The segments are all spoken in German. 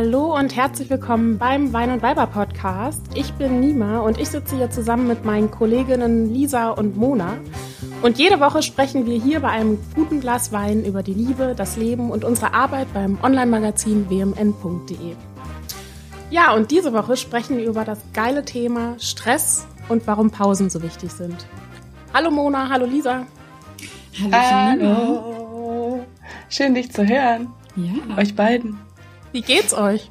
Hallo und herzlich willkommen beim Wein und Weiber Podcast. Ich bin Nima und ich sitze hier zusammen mit meinen Kolleginnen Lisa und Mona. Und jede Woche sprechen wir hier bei einem guten Glas Wein über die Liebe, das Leben und unsere Arbeit beim Online-Magazin wmn.de. Ja, und diese Woche sprechen wir über das geile Thema Stress und warum Pausen so wichtig sind. Hallo Mona, hallo Lisa. Hallo. hallo. Schön dich zu hören. Ja. Euch beiden. Wie geht's euch?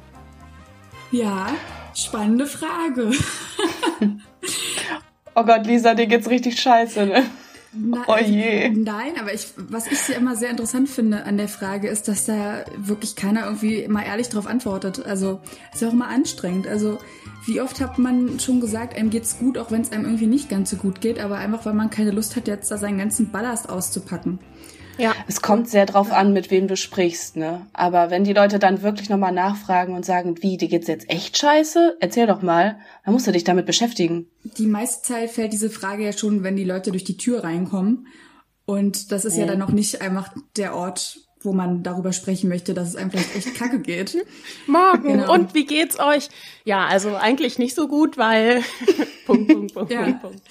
Ja, spannende Frage. oh Gott, Lisa, dir geht's richtig scheiße, ne? Na, oh je. Nein, aber ich, was ich immer sehr interessant finde an der Frage ist, dass da wirklich keiner irgendwie immer ehrlich drauf antwortet. Also ist ja auch immer anstrengend. Also wie oft hat man schon gesagt, einem geht's gut, auch wenn es einem irgendwie nicht ganz so gut geht, aber einfach weil man keine Lust hat, jetzt da seinen ganzen Ballast auszupacken. Ja. Es kommt sehr drauf an, mit wem du sprichst, ne? Aber wenn die Leute dann wirklich nochmal nachfragen und sagen, wie, dir geht's jetzt echt scheiße? Erzähl doch mal. Dann musst du dich damit beschäftigen. Die meiste Zeit fällt diese Frage ja schon, wenn die Leute durch die Tür reinkommen. Und das ist ja, ja dann noch nicht einfach der Ort, wo man darüber sprechen möchte, dass es einem vielleicht echt kacke geht. Morgen. Genau. Und wie geht's euch? Ja, also eigentlich nicht so gut, weil Punkt, Punkt, Punkt, ja. Punkt, Punkt.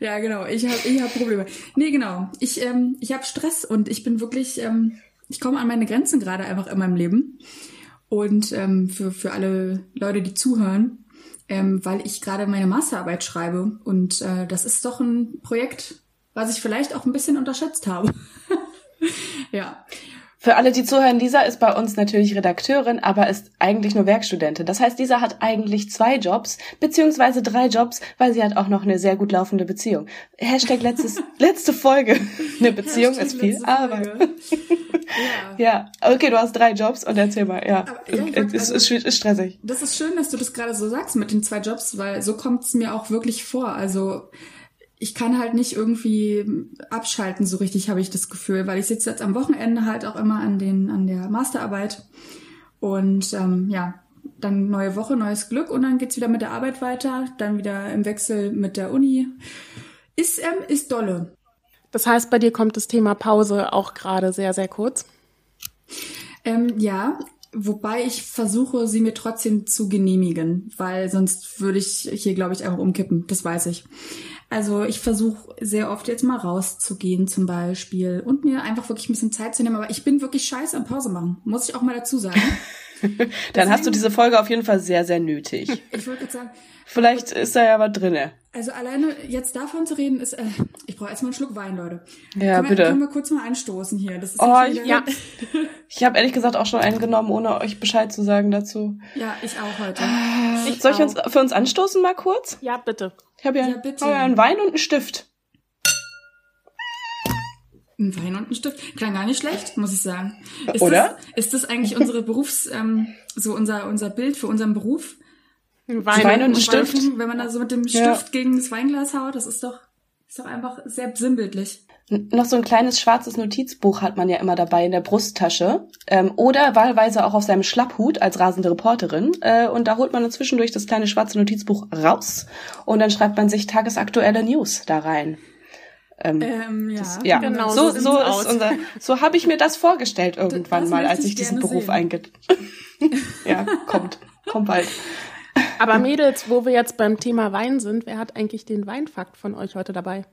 Ja, genau. Ich habe ich hab Probleme. Nee, genau. Ich, ähm, ich habe Stress und ich bin wirklich, ähm, ich komme an meine Grenzen gerade einfach in meinem Leben. Und ähm, für, für alle Leute, die zuhören, ähm, weil ich gerade meine Masterarbeit schreibe. Und äh, das ist doch ein Projekt, was ich vielleicht auch ein bisschen unterschätzt habe. ja. Für alle, die zuhören, Lisa ist bei uns natürlich Redakteurin, aber ist eigentlich nur Werkstudentin. Das heißt, Lisa hat eigentlich zwei Jobs, beziehungsweise drei Jobs, weil sie hat auch noch eine sehr gut laufende Beziehung. Hashtag letztes, letzte Folge. Eine Beziehung Hashtag ist viel Arbeit. ja. ja, okay, du hast drei Jobs und erzähl mal, ja. Aber, ja es ist, ist, ist stressig. Das ist schön, dass du das gerade so sagst mit den zwei Jobs, weil so kommt es mir auch wirklich vor. Also ich kann halt nicht irgendwie abschalten, so richtig habe ich das Gefühl, weil ich sitze jetzt am Wochenende halt auch immer an den an der Masterarbeit und ähm, ja, dann neue Woche, neues Glück und dann geht's wieder mit der Arbeit weiter, dann wieder im Wechsel mit der Uni. Ist ähm, ist dolle. Das heißt, bei dir kommt das Thema Pause auch gerade sehr sehr kurz. Ähm, ja, Wobei ich versuche, sie mir trotzdem zu genehmigen, weil sonst würde ich hier, glaube ich, einfach umkippen. Das weiß ich. Also ich versuche sehr oft jetzt mal rauszugehen zum Beispiel und mir einfach wirklich ein bisschen Zeit zu nehmen. Aber ich bin wirklich scheiße am Pause machen, muss ich auch mal dazu sagen. Dann Deswegen, hast du diese Folge auf jeden Fall sehr, sehr nötig. Ich wollte gerade sagen. Vielleicht ist da ja was drinne. Also alleine jetzt davon zu reden, ist, äh, ich brauche erstmal einen Schluck Wein, Leute. Ja, können bitte. Wir, können wir kurz mal anstoßen hier? Das ist oh, ich, ja. ich habe ehrlich gesagt auch schon einen genommen, ohne euch Bescheid zu sagen dazu. Ja, ich auch heute. Ich Soll ich uns für uns anstoßen mal kurz? Ja, bitte. Ich habe ja, ja, bitte. Hab ja einen Wein und einen Stift. Ein Wein und ein Stift. Klang gar nicht schlecht, muss ich sagen. Ist Oder? Das, ist das eigentlich unsere Berufs, ähm, so unser, unser Bild für unseren Beruf? Wein, Wein und ein Stift. Wenn man da so mit dem Stift ja. gegen das Weinglas haut, das ist doch, ist doch einfach sehr sinnbildlich. Noch so ein kleines schwarzes Notizbuch hat man ja immer dabei in der Brusttasche ähm, oder wahlweise auch auf seinem Schlapphut als rasende Reporterin. Äh, und da holt man dann zwischendurch das kleine schwarze Notizbuch raus und dann schreibt man sich tagesaktuelle News da rein. Ähm, ähm, ja, das, ja. genau. So, so, so ist unser, so habe ich mir das vorgestellt irgendwann das mal, als ich diesen Beruf einge... ja, kommt, kommt bald. Aber Mädels, wo wir jetzt beim Thema Wein sind, wer hat eigentlich den Weinfakt von euch heute dabei?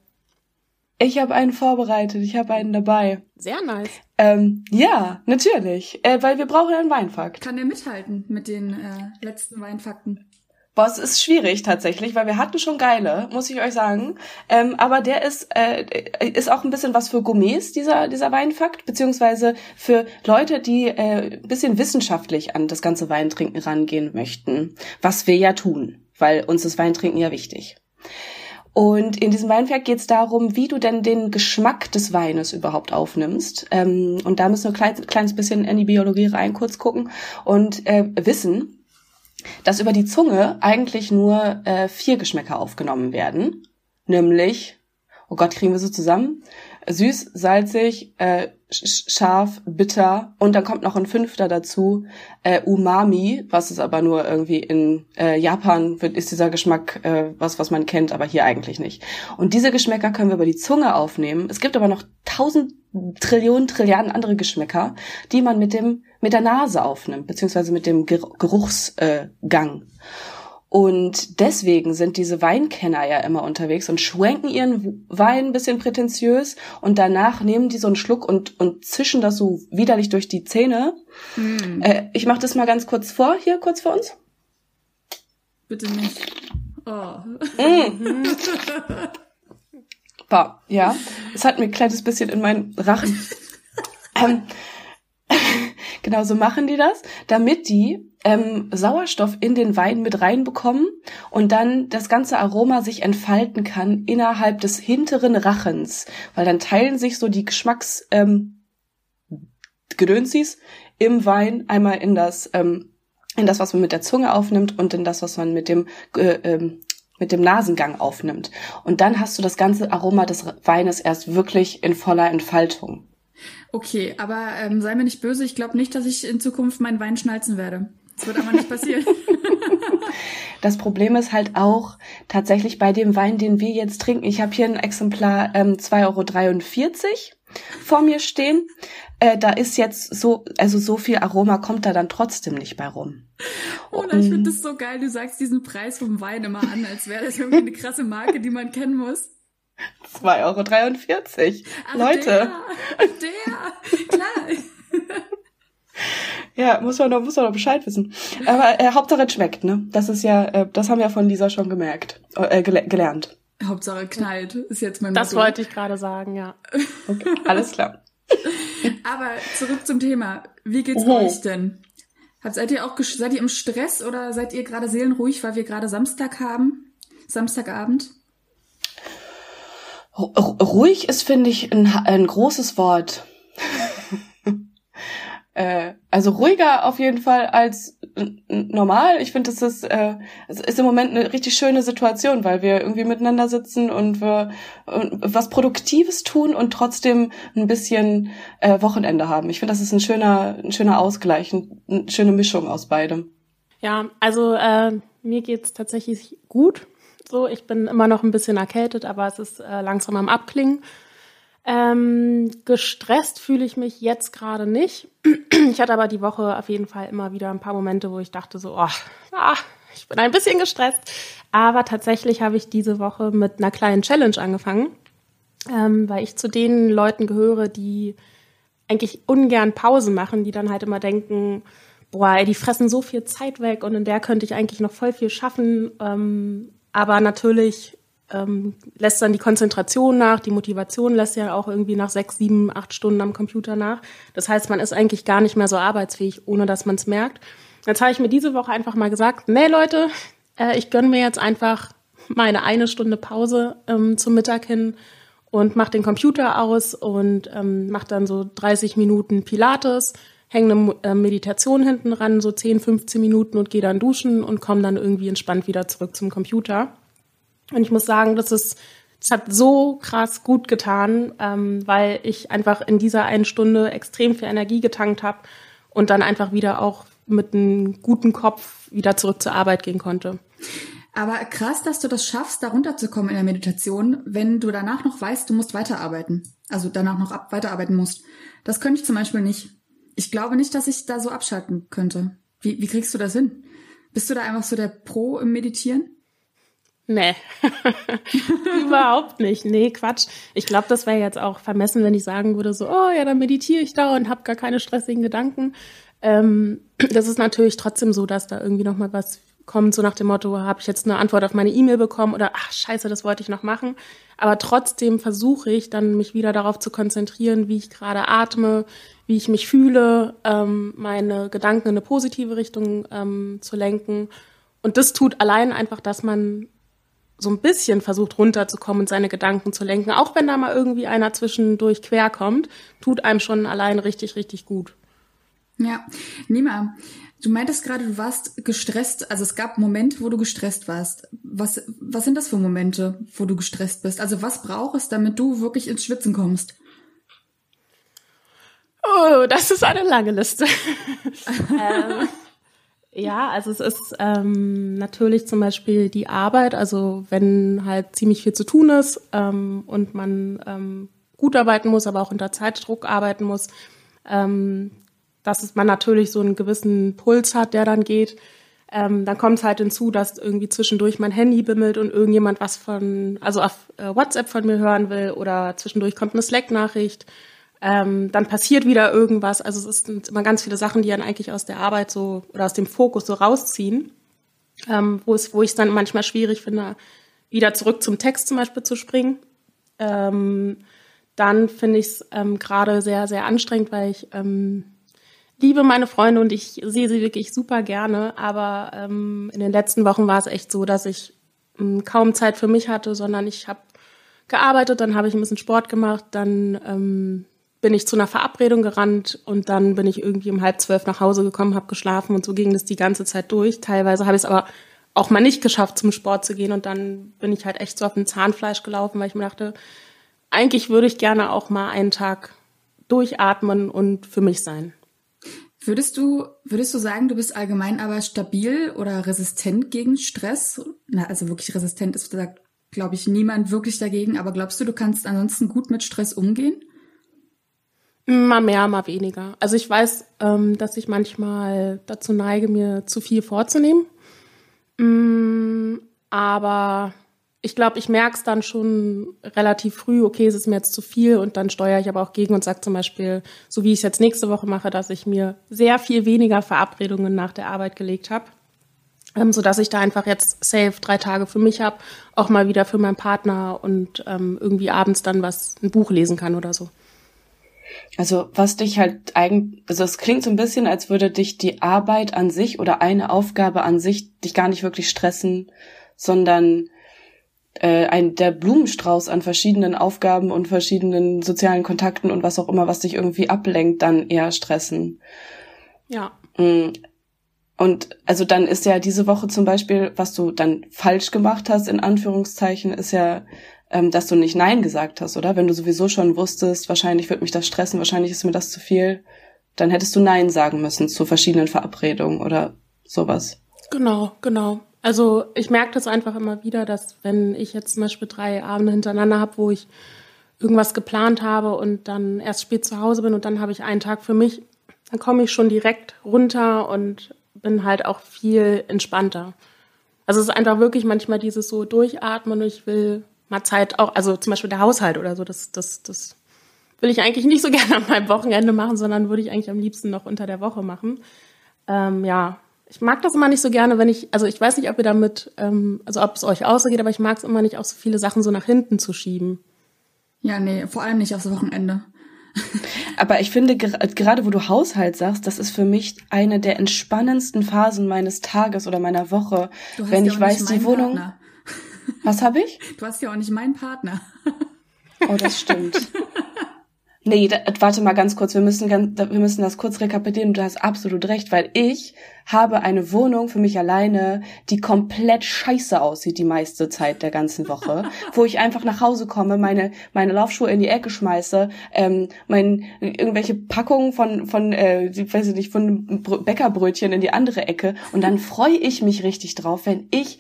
Ich habe einen vorbereitet, ich habe einen dabei. Sehr nice. Ähm, ja, natürlich, äh, weil wir brauchen einen Weinfakt. Kann der mithalten mit den äh, letzten Weinfakten? Boah, es ist schwierig tatsächlich, weil wir hatten schon geile, muss ich euch sagen. Ähm, aber der ist, äh, ist auch ein bisschen was für Gourmets, dieser, dieser Weinfakt, beziehungsweise für Leute, die äh, ein bisschen wissenschaftlich an das ganze Weintrinken rangehen möchten. Was wir ja tun, weil uns das Weintrinken ja wichtig. Und in diesem Weinfakt geht es darum, wie du denn den Geschmack des Weines überhaupt aufnimmst. Ähm, und da müssen wir ein klein, kleines bisschen in die Biologie rein kurz gucken und äh, wissen, dass über die Zunge eigentlich nur äh, vier Geschmäcker aufgenommen werden. Nämlich, oh Gott, kriegen wir so zusammen? Süß, salzig, äh, scharf, bitter und dann kommt noch ein fünfter dazu, äh, Umami, was ist aber nur irgendwie in äh, Japan wird, ist dieser Geschmack äh, was, was man kennt, aber hier eigentlich nicht. Und diese Geschmäcker können wir über die Zunge aufnehmen. Es gibt aber noch tausend Trillionen, Trilliarden andere Geschmäcker, die man mit dem mit der Nase aufnimmt, beziehungsweise mit dem Geruchsgang. Und deswegen sind diese Weinkenner ja immer unterwegs und schwenken ihren Wein ein bisschen prätentiös und danach nehmen die so einen Schluck und, und zischen das so widerlich durch die Zähne. Mm. Äh, ich mache das mal ganz kurz vor, hier kurz vor uns. Bitte nicht. Oh. Mm. Boah, ja, es hat mir ein kleines bisschen in meinen Rachen. ähm, genau so machen die das, damit die ähm, Sauerstoff in den Wein mit reinbekommen und dann das ganze Aroma sich entfalten kann innerhalb des hinteren Rachens, weil dann teilen sich so die Geschmacks ähm, Gedönsis im Wein einmal in das ähm, in das, was man mit der Zunge aufnimmt und in das, was man mit dem äh, ähm, mit dem Nasengang aufnimmt. Und dann hast du das ganze Aroma des Weines erst wirklich in voller Entfaltung. Okay, aber ähm, sei mir nicht böse, ich glaube nicht, dass ich in Zukunft meinen Wein schnalzen werde. Das wird aber nicht passieren. das Problem ist halt auch tatsächlich bei dem Wein, den wir jetzt trinken. Ich habe hier ein Exemplar ähm, 2,43 Euro vor mir stehen. Äh, da ist jetzt so, also so viel Aroma kommt da dann trotzdem nicht bei rum. Oh, ich finde das so geil. Du sagst diesen Preis vom Wein immer an, als wäre das irgendwie eine krasse Marke, die man kennen muss. 2,43 Euro. Ach, Leute. Der, der, klar. Ja, muss man doch, muss man doch Bescheid wissen. Aber äh, Hauptsache es schmeckt, ne? Das ist ja, äh, das haben wir von Lisa schon gemerkt, äh, gele gelernt. Hauptsache knallt, ist jetzt mein Das Motto. wollte ich gerade sagen, ja. Okay, alles klar. Aber zurück zum Thema. Wie geht's oh. euch denn? Hat, seid ihr auch seid ihr im Stress oder seid ihr gerade seelenruhig, weil wir gerade Samstag haben? Samstagabend? Ruhig ist, finde ich, ein, ein großes Wort. äh, also ruhiger auf jeden Fall als normal. Ich finde, das ist, äh, es ist im Moment eine richtig schöne Situation, weil wir irgendwie miteinander sitzen und wir und was Produktives tun und trotzdem ein bisschen äh, Wochenende haben. Ich finde, das ist ein schöner, ein schöner Ausgleich, eine schöne Mischung aus beidem. Ja, also äh, mir geht's tatsächlich gut. So, ich bin immer noch ein bisschen erkältet, aber es ist äh, langsam am Abklingen. Ähm, gestresst fühle ich mich jetzt gerade nicht. Ich hatte aber die Woche auf jeden Fall immer wieder ein paar Momente, wo ich dachte so, oh, ah, ich bin ein bisschen gestresst. Aber tatsächlich habe ich diese Woche mit einer kleinen Challenge angefangen, ähm, weil ich zu den Leuten gehöre, die eigentlich ungern Pause machen, die dann halt immer denken, boah, ey, die fressen so viel Zeit weg und in der könnte ich eigentlich noch voll viel schaffen. Ähm, aber natürlich ähm, lässt dann die Konzentration nach, die Motivation lässt ja auch irgendwie nach sechs, sieben, acht Stunden am Computer nach. Das heißt, man ist eigentlich gar nicht mehr so arbeitsfähig, ohne dass man es merkt. Jetzt habe ich mir diese Woche einfach mal gesagt, nee Leute, äh, ich gönne mir jetzt einfach meine eine Stunde Pause ähm, zum Mittag hin und mache den Computer aus und ähm, mache dann so 30 Minuten Pilates, hänge eine äh, Meditation hinten ran, so 10, 15 Minuten und gehe dann duschen und komme dann irgendwie entspannt wieder zurück zum Computer. Und ich muss sagen, das ist, es hat so krass gut getan, ähm, weil ich einfach in dieser einen Stunde extrem viel Energie getankt habe und dann einfach wieder auch mit einem guten Kopf wieder zurück zur Arbeit gehen konnte. Aber krass, dass du das schaffst, da runterzukommen in der Meditation, wenn du danach noch weißt, du musst weiterarbeiten. Also danach noch ab weiterarbeiten musst. Das könnte ich zum Beispiel nicht. Ich glaube nicht, dass ich da so abschalten könnte. Wie, wie kriegst du das hin? Bist du da einfach so der Pro im Meditieren? Nee, überhaupt nicht. Nee, Quatsch. Ich glaube, das wäre jetzt auch vermessen, wenn ich sagen würde, so, oh ja, dann meditiere ich da und habe gar keine stressigen Gedanken. Ähm, das ist natürlich trotzdem so, dass da irgendwie noch mal was kommt, so nach dem Motto, habe ich jetzt eine Antwort auf meine E-Mail bekommen oder ach scheiße, das wollte ich noch machen. Aber trotzdem versuche ich dann, mich wieder darauf zu konzentrieren, wie ich gerade atme, wie ich mich fühle, ähm, meine Gedanken in eine positive Richtung ähm, zu lenken. Und das tut allein einfach, dass man so ein bisschen versucht runterzukommen und seine Gedanken zu lenken, auch wenn da mal irgendwie einer zwischendurch quer kommt, tut einem schon allein richtig, richtig gut. Ja, Nima, du meintest gerade, du warst gestresst, also es gab Momente, wo du gestresst warst. Was, was sind das für Momente, wo du gestresst bist? Also was braucht es, damit du wirklich ins Schwitzen kommst? Oh, das ist eine lange Liste. ähm, ja, also es ist ähm, natürlich zum Beispiel die Arbeit, also wenn halt ziemlich viel zu tun ist ähm, und man ähm, gut arbeiten muss, aber auch unter Zeitdruck arbeiten muss, ähm, dass man natürlich so einen gewissen Puls hat, der dann geht. Ähm, dann kommt es halt hinzu, dass irgendwie zwischendurch mein Handy bimmelt und irgendjemand was von, also auf äh, WhatsApp von mir hören will oder zwischendurch kommt eine Slack-Nachricht. Ähm, dann passiert wieder irgendwas. Also es sind immer ganz viele Sachen, die dann eigentlich aus der Arbeit so oder aus dem Fokus so rausziehen, ähm, wo es, wo ich es dann manchmal schwierig finde, wieder zurück zum Text zum Beispiel zu springen. Ähm, dann finde ich es ähm, gerade sehr, sehr anstrengend, weil ich ähm, liebe meine Freunde und ich sehe sie wirklich super gerne. Aber ähm, in den letzten Wochen war es echt so, dass ich ähm, kaum Zeit für mich hatte, sondern ich habe gearbeitet, dann habe ich ein bisschen Sport gemacht, dann bin ich zu einer Verabredung gerannt und dann bin ich irgendwie um halb zwölf nach Hause gekommen, habe geschlafen und so ging das die ganze Zeit durch. Teilweise habe ich es aber auch mal nicht geschafft, zum Sport zu gehen und dann bin ich halt echt so auf dem Zahnfleisch gelaufen, weil ich mir dachte, eigentlich würde ich gerne auch mal einen Tag durchatmen und für mich sein. Würdest du, würdest du sagen, du bist allgemein aber stabil oder resistent gegen Stress? Na, also wirklich resistent ist, glaube ich, niemand wirklich dagegen, aber glaubst du, du kannst ansonsten gut mit Stress umgehen? Mal mehr, mal weniger. Also ich weiß, ähm, dass ich manchmal dazu neige, mir zu viel vorzunehmen. Mm, aber ich glaube, ich merke es dann schon relativ früh, okay, es ist mir jetzt zu viel und dann steuere ich aber auch gegen und sage zum Beispiel, so wie ich es jetzt nächste Woche mache, dass ich mir sehr viel weniger Verabredungen nach der Arbeit gelegt habe, ähm, so dass ich da einfach jetzt safe drei Tage für mich habe, auch mal wieder für meinen Partner und ähm, irgendwie abends dann was, ein Buch lesen kann oder so. Also was dich halt eigentlich, also es klingt so ein bisschen, als würde dich die Arbeit an sich oder eine Aufgabe an sich dich gar nicht wirklich stressen, sondern äh, ein der Blumenstrauß an verschiedenen Aufgaben und verschiedenen sozialen Kontakten und was auch immer, was dich irgendwie ablenkt, dann eher stressen. Ja. Mm. Und also dann ist ja diese Woche zum Beispiel, was du dann falsch gemacht hast, in Anführungszeichen, ist ja, ähm, dass du nicht Nein gesagt hast, oder? Wenn du sowieso schon wusstest, wahrscheinlich wird mich das stressen, wahrscheinlich ist mir das zu viel, dann hättest du Nein sagen müssen zu verschiedenen Verabredungen oder sowas. Genau, genau. Also ich merke das einfach immer wieder, dass wenn ich jetzt zum Beispiel drei Abende hintereinander habe, wo ich irgendwas geplant habe und dann erst spät zu Hause bin und dann habe ich einen Tag für mich, dann komme ich schon direkt runter und bin halt auch viel entspannter. Also es ist einfach wirklich manchmal dieses so durchatmen ich will mal Zeit auch, also zum Beispiel der Haushalt oder so, das, das, das will ich eigentlich nicht so gerne an meinem Wochenende machen, sondern würde ich eigentlich am liebsten noch unter der Woche machen. Ähm, ja, ich mag das immer nicht so gerne, wenn ich, also ich weiß nicht, ob ihr damit, ähm, also ob es euch ausgeht, aber ich mag es immer nicht, auch so viele Sachen so nach hinten zu schieben. Ja, nee, vor allem nicht aufs Wochenende. Aber ich finde, gerade wo du Haushalt sagst, das ist für mich eine der entspannendsten Phasen meines Tages oder meiner Woche, wenn ich weiß, die Wohnung. Partner. Was habe ich? Du hast ja auch nicht meinen Partner. Oh, das stimmt. Nee, da, warte mal ganz kurz, wir müssen, ganz, wir müssen das kurz rekapitulieren. Du hast absolut recht, weil ich habe eine Wohnung für mich alleine, die komplett scheiße aussieht die meiste Zeit der ganzen Woche, wo ich einfach nach Hause komme, meine meine Laufschuhe in die Ecke schmeiße, ähm, mein irgendwelche Packungen von von äh, weiß ich nicht von Bäckerbrötchen in die andere Ecke und dann freue ich mich richtig drauf, wenn ich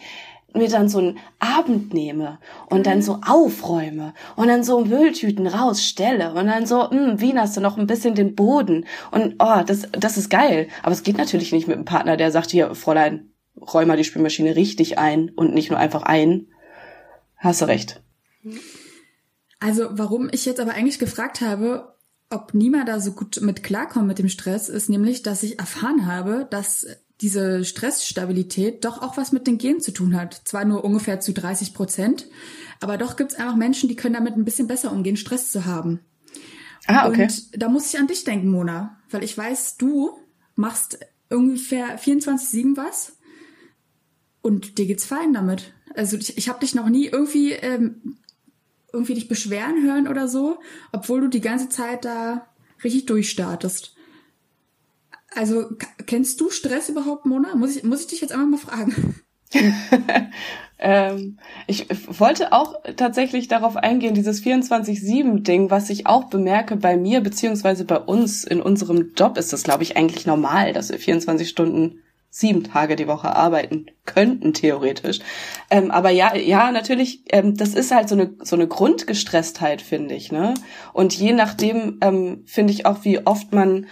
mir dann so einen Abend nehme und dann so aufräume und dann so Mülltüten rausstelle und dann so, hm, wie hast du noch ein bisschen den Boden und oh, das, das ist geil. Aber es geht natürlich nicht mit einem Partner, der sagt, hier, Fräulein, räum mal die Spülmaschine richtig ein und nicht nur einfach ein. Hast du recht. Also, warum ich jetzt aber eigentlich gefragt habe, ob niemand da so gut mit klarkommt mit dem Stress, ist nämlich, dass ich erfahren habe, dass diese Stressstabilität doch auch was mit den Genen zu tun hat. Zwar nur ungefähr zu 30 Prozent, aber doch gibt es einfach Menschen, die können damit ein bisschen besser umgehen, Stress zu haben. Ah, okay. Und da muss ich an dich denken, Mona, weil ich weiß, du machst ungefähr 24-7 was und dir geht's fein damit. Also ich, ich habe dich noch nie irgendwie ähm, irgendwie dich beschweren hören oder so, obwohl du die ganze Zeit da richtig durchstartest. Also kennst du Stress überhaupt, Mona? Muss ich, muss ich dich jetzt einmal mal fragen? ähm, ich wollte auch tatsächlich darauf eingehen, dieses 24-7-Ding, was ich auch bemerke bei mir, beziehungsweise bei uns in unserem Job ist das, glaube ich, eigentlich normal, dass wir 24 Stunden sieben Tage die Woche arbeiten könnten, theoretisch. Ähm, aber ja, ja, natürlich, ähm, das ist halt so eine, so eine Grundgestresstheit, finde ich, ne? Und je nachdem, ähm, finde ich auch, wie oft man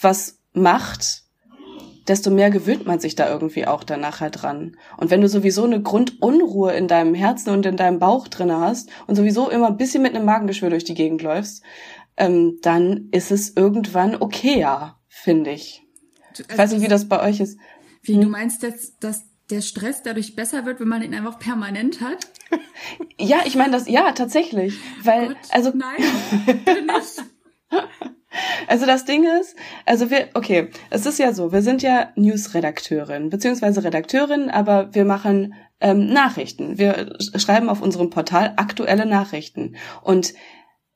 was macht, desto mehr gewöhnt man sich da irgendwie auch danach halt dran. Und wenn du sowieso eine Grundunruhe in deinem Herzen und in deinem Bauch drinne hast und sowieso immer ein bisschen mit einem Magengeschwür durch die Gegend läufst, ähm, dann ist es irgendwann okayer, finde ich. Also ich weiß nicht, wie das bei euch ist. Wie hm? du meinst jetzt, dass der Stress dadurch besser wird, wenn man ihn einfach permanent hat? ja, ich meine das, ja, tatsächlich. Weil, oh Gott, also. Nein, nicht. Also das Ding ist, also wir, okay, es ist ja so, wir sind ja News-Redakteurin, beziehungsweise Redakteurin, aber wir machen ähm, Nachrichten. Wir schreiben auf unserem Portal aktuelle Nachrichten. Und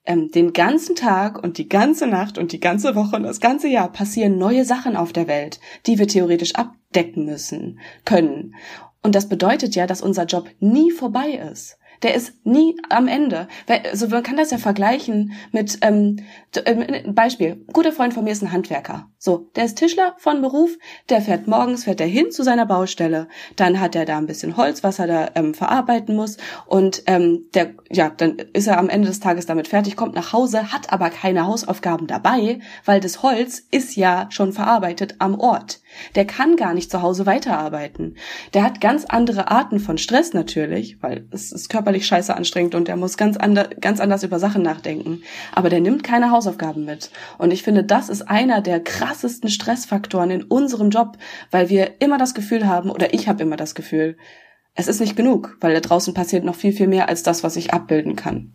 ähm, den ganzen Tag und die ganze Nacht und die ganze Woche und das ganze Jahr passieren neue Sachen auf der Welt, die wir theoretisch abdecken müssen, können. Und das bedeutet ja, dass unser Job nie vorbei ist der ist nie am Ende. Also man kann das ja vergleichen mit ähm, äh, Beispiel. Ein guter Freund von mir ist ein Handwerker. So, der ist Tischler von Beruf. Der fährt morgens fährt er hin zu seiner Baustelle. Dann hat er da ein bisschen Holz, was er da ähm, verarbeiten muss. Und ähm, der, ja, dann ist er am Ende des Tages damit fertig, kommt nach Hause, hat aber keine Hausaufgaben dabei, weil das Holz ist ja schon verarbeitet am Ort. Der kann gar nicht zu Hause weiterarbeiten. Der hat ganz andere Arten von Stress natürlich, weil es ist körperlich scheiße anstrengend und der muss ganz, ander, ganz anders über Sachen nachdenken. Aber der nimmt keine Hausaufgaben mit. Und ich finde, das ist einer der krassesten Stressfaktoren in unserem Job, weil wir immer das Gefühl haben, oder ich habe immer das Gefühl, es ist nicht genug, weil da draußen passiert noch viel, viel mehr als das, was ich abbilden kann.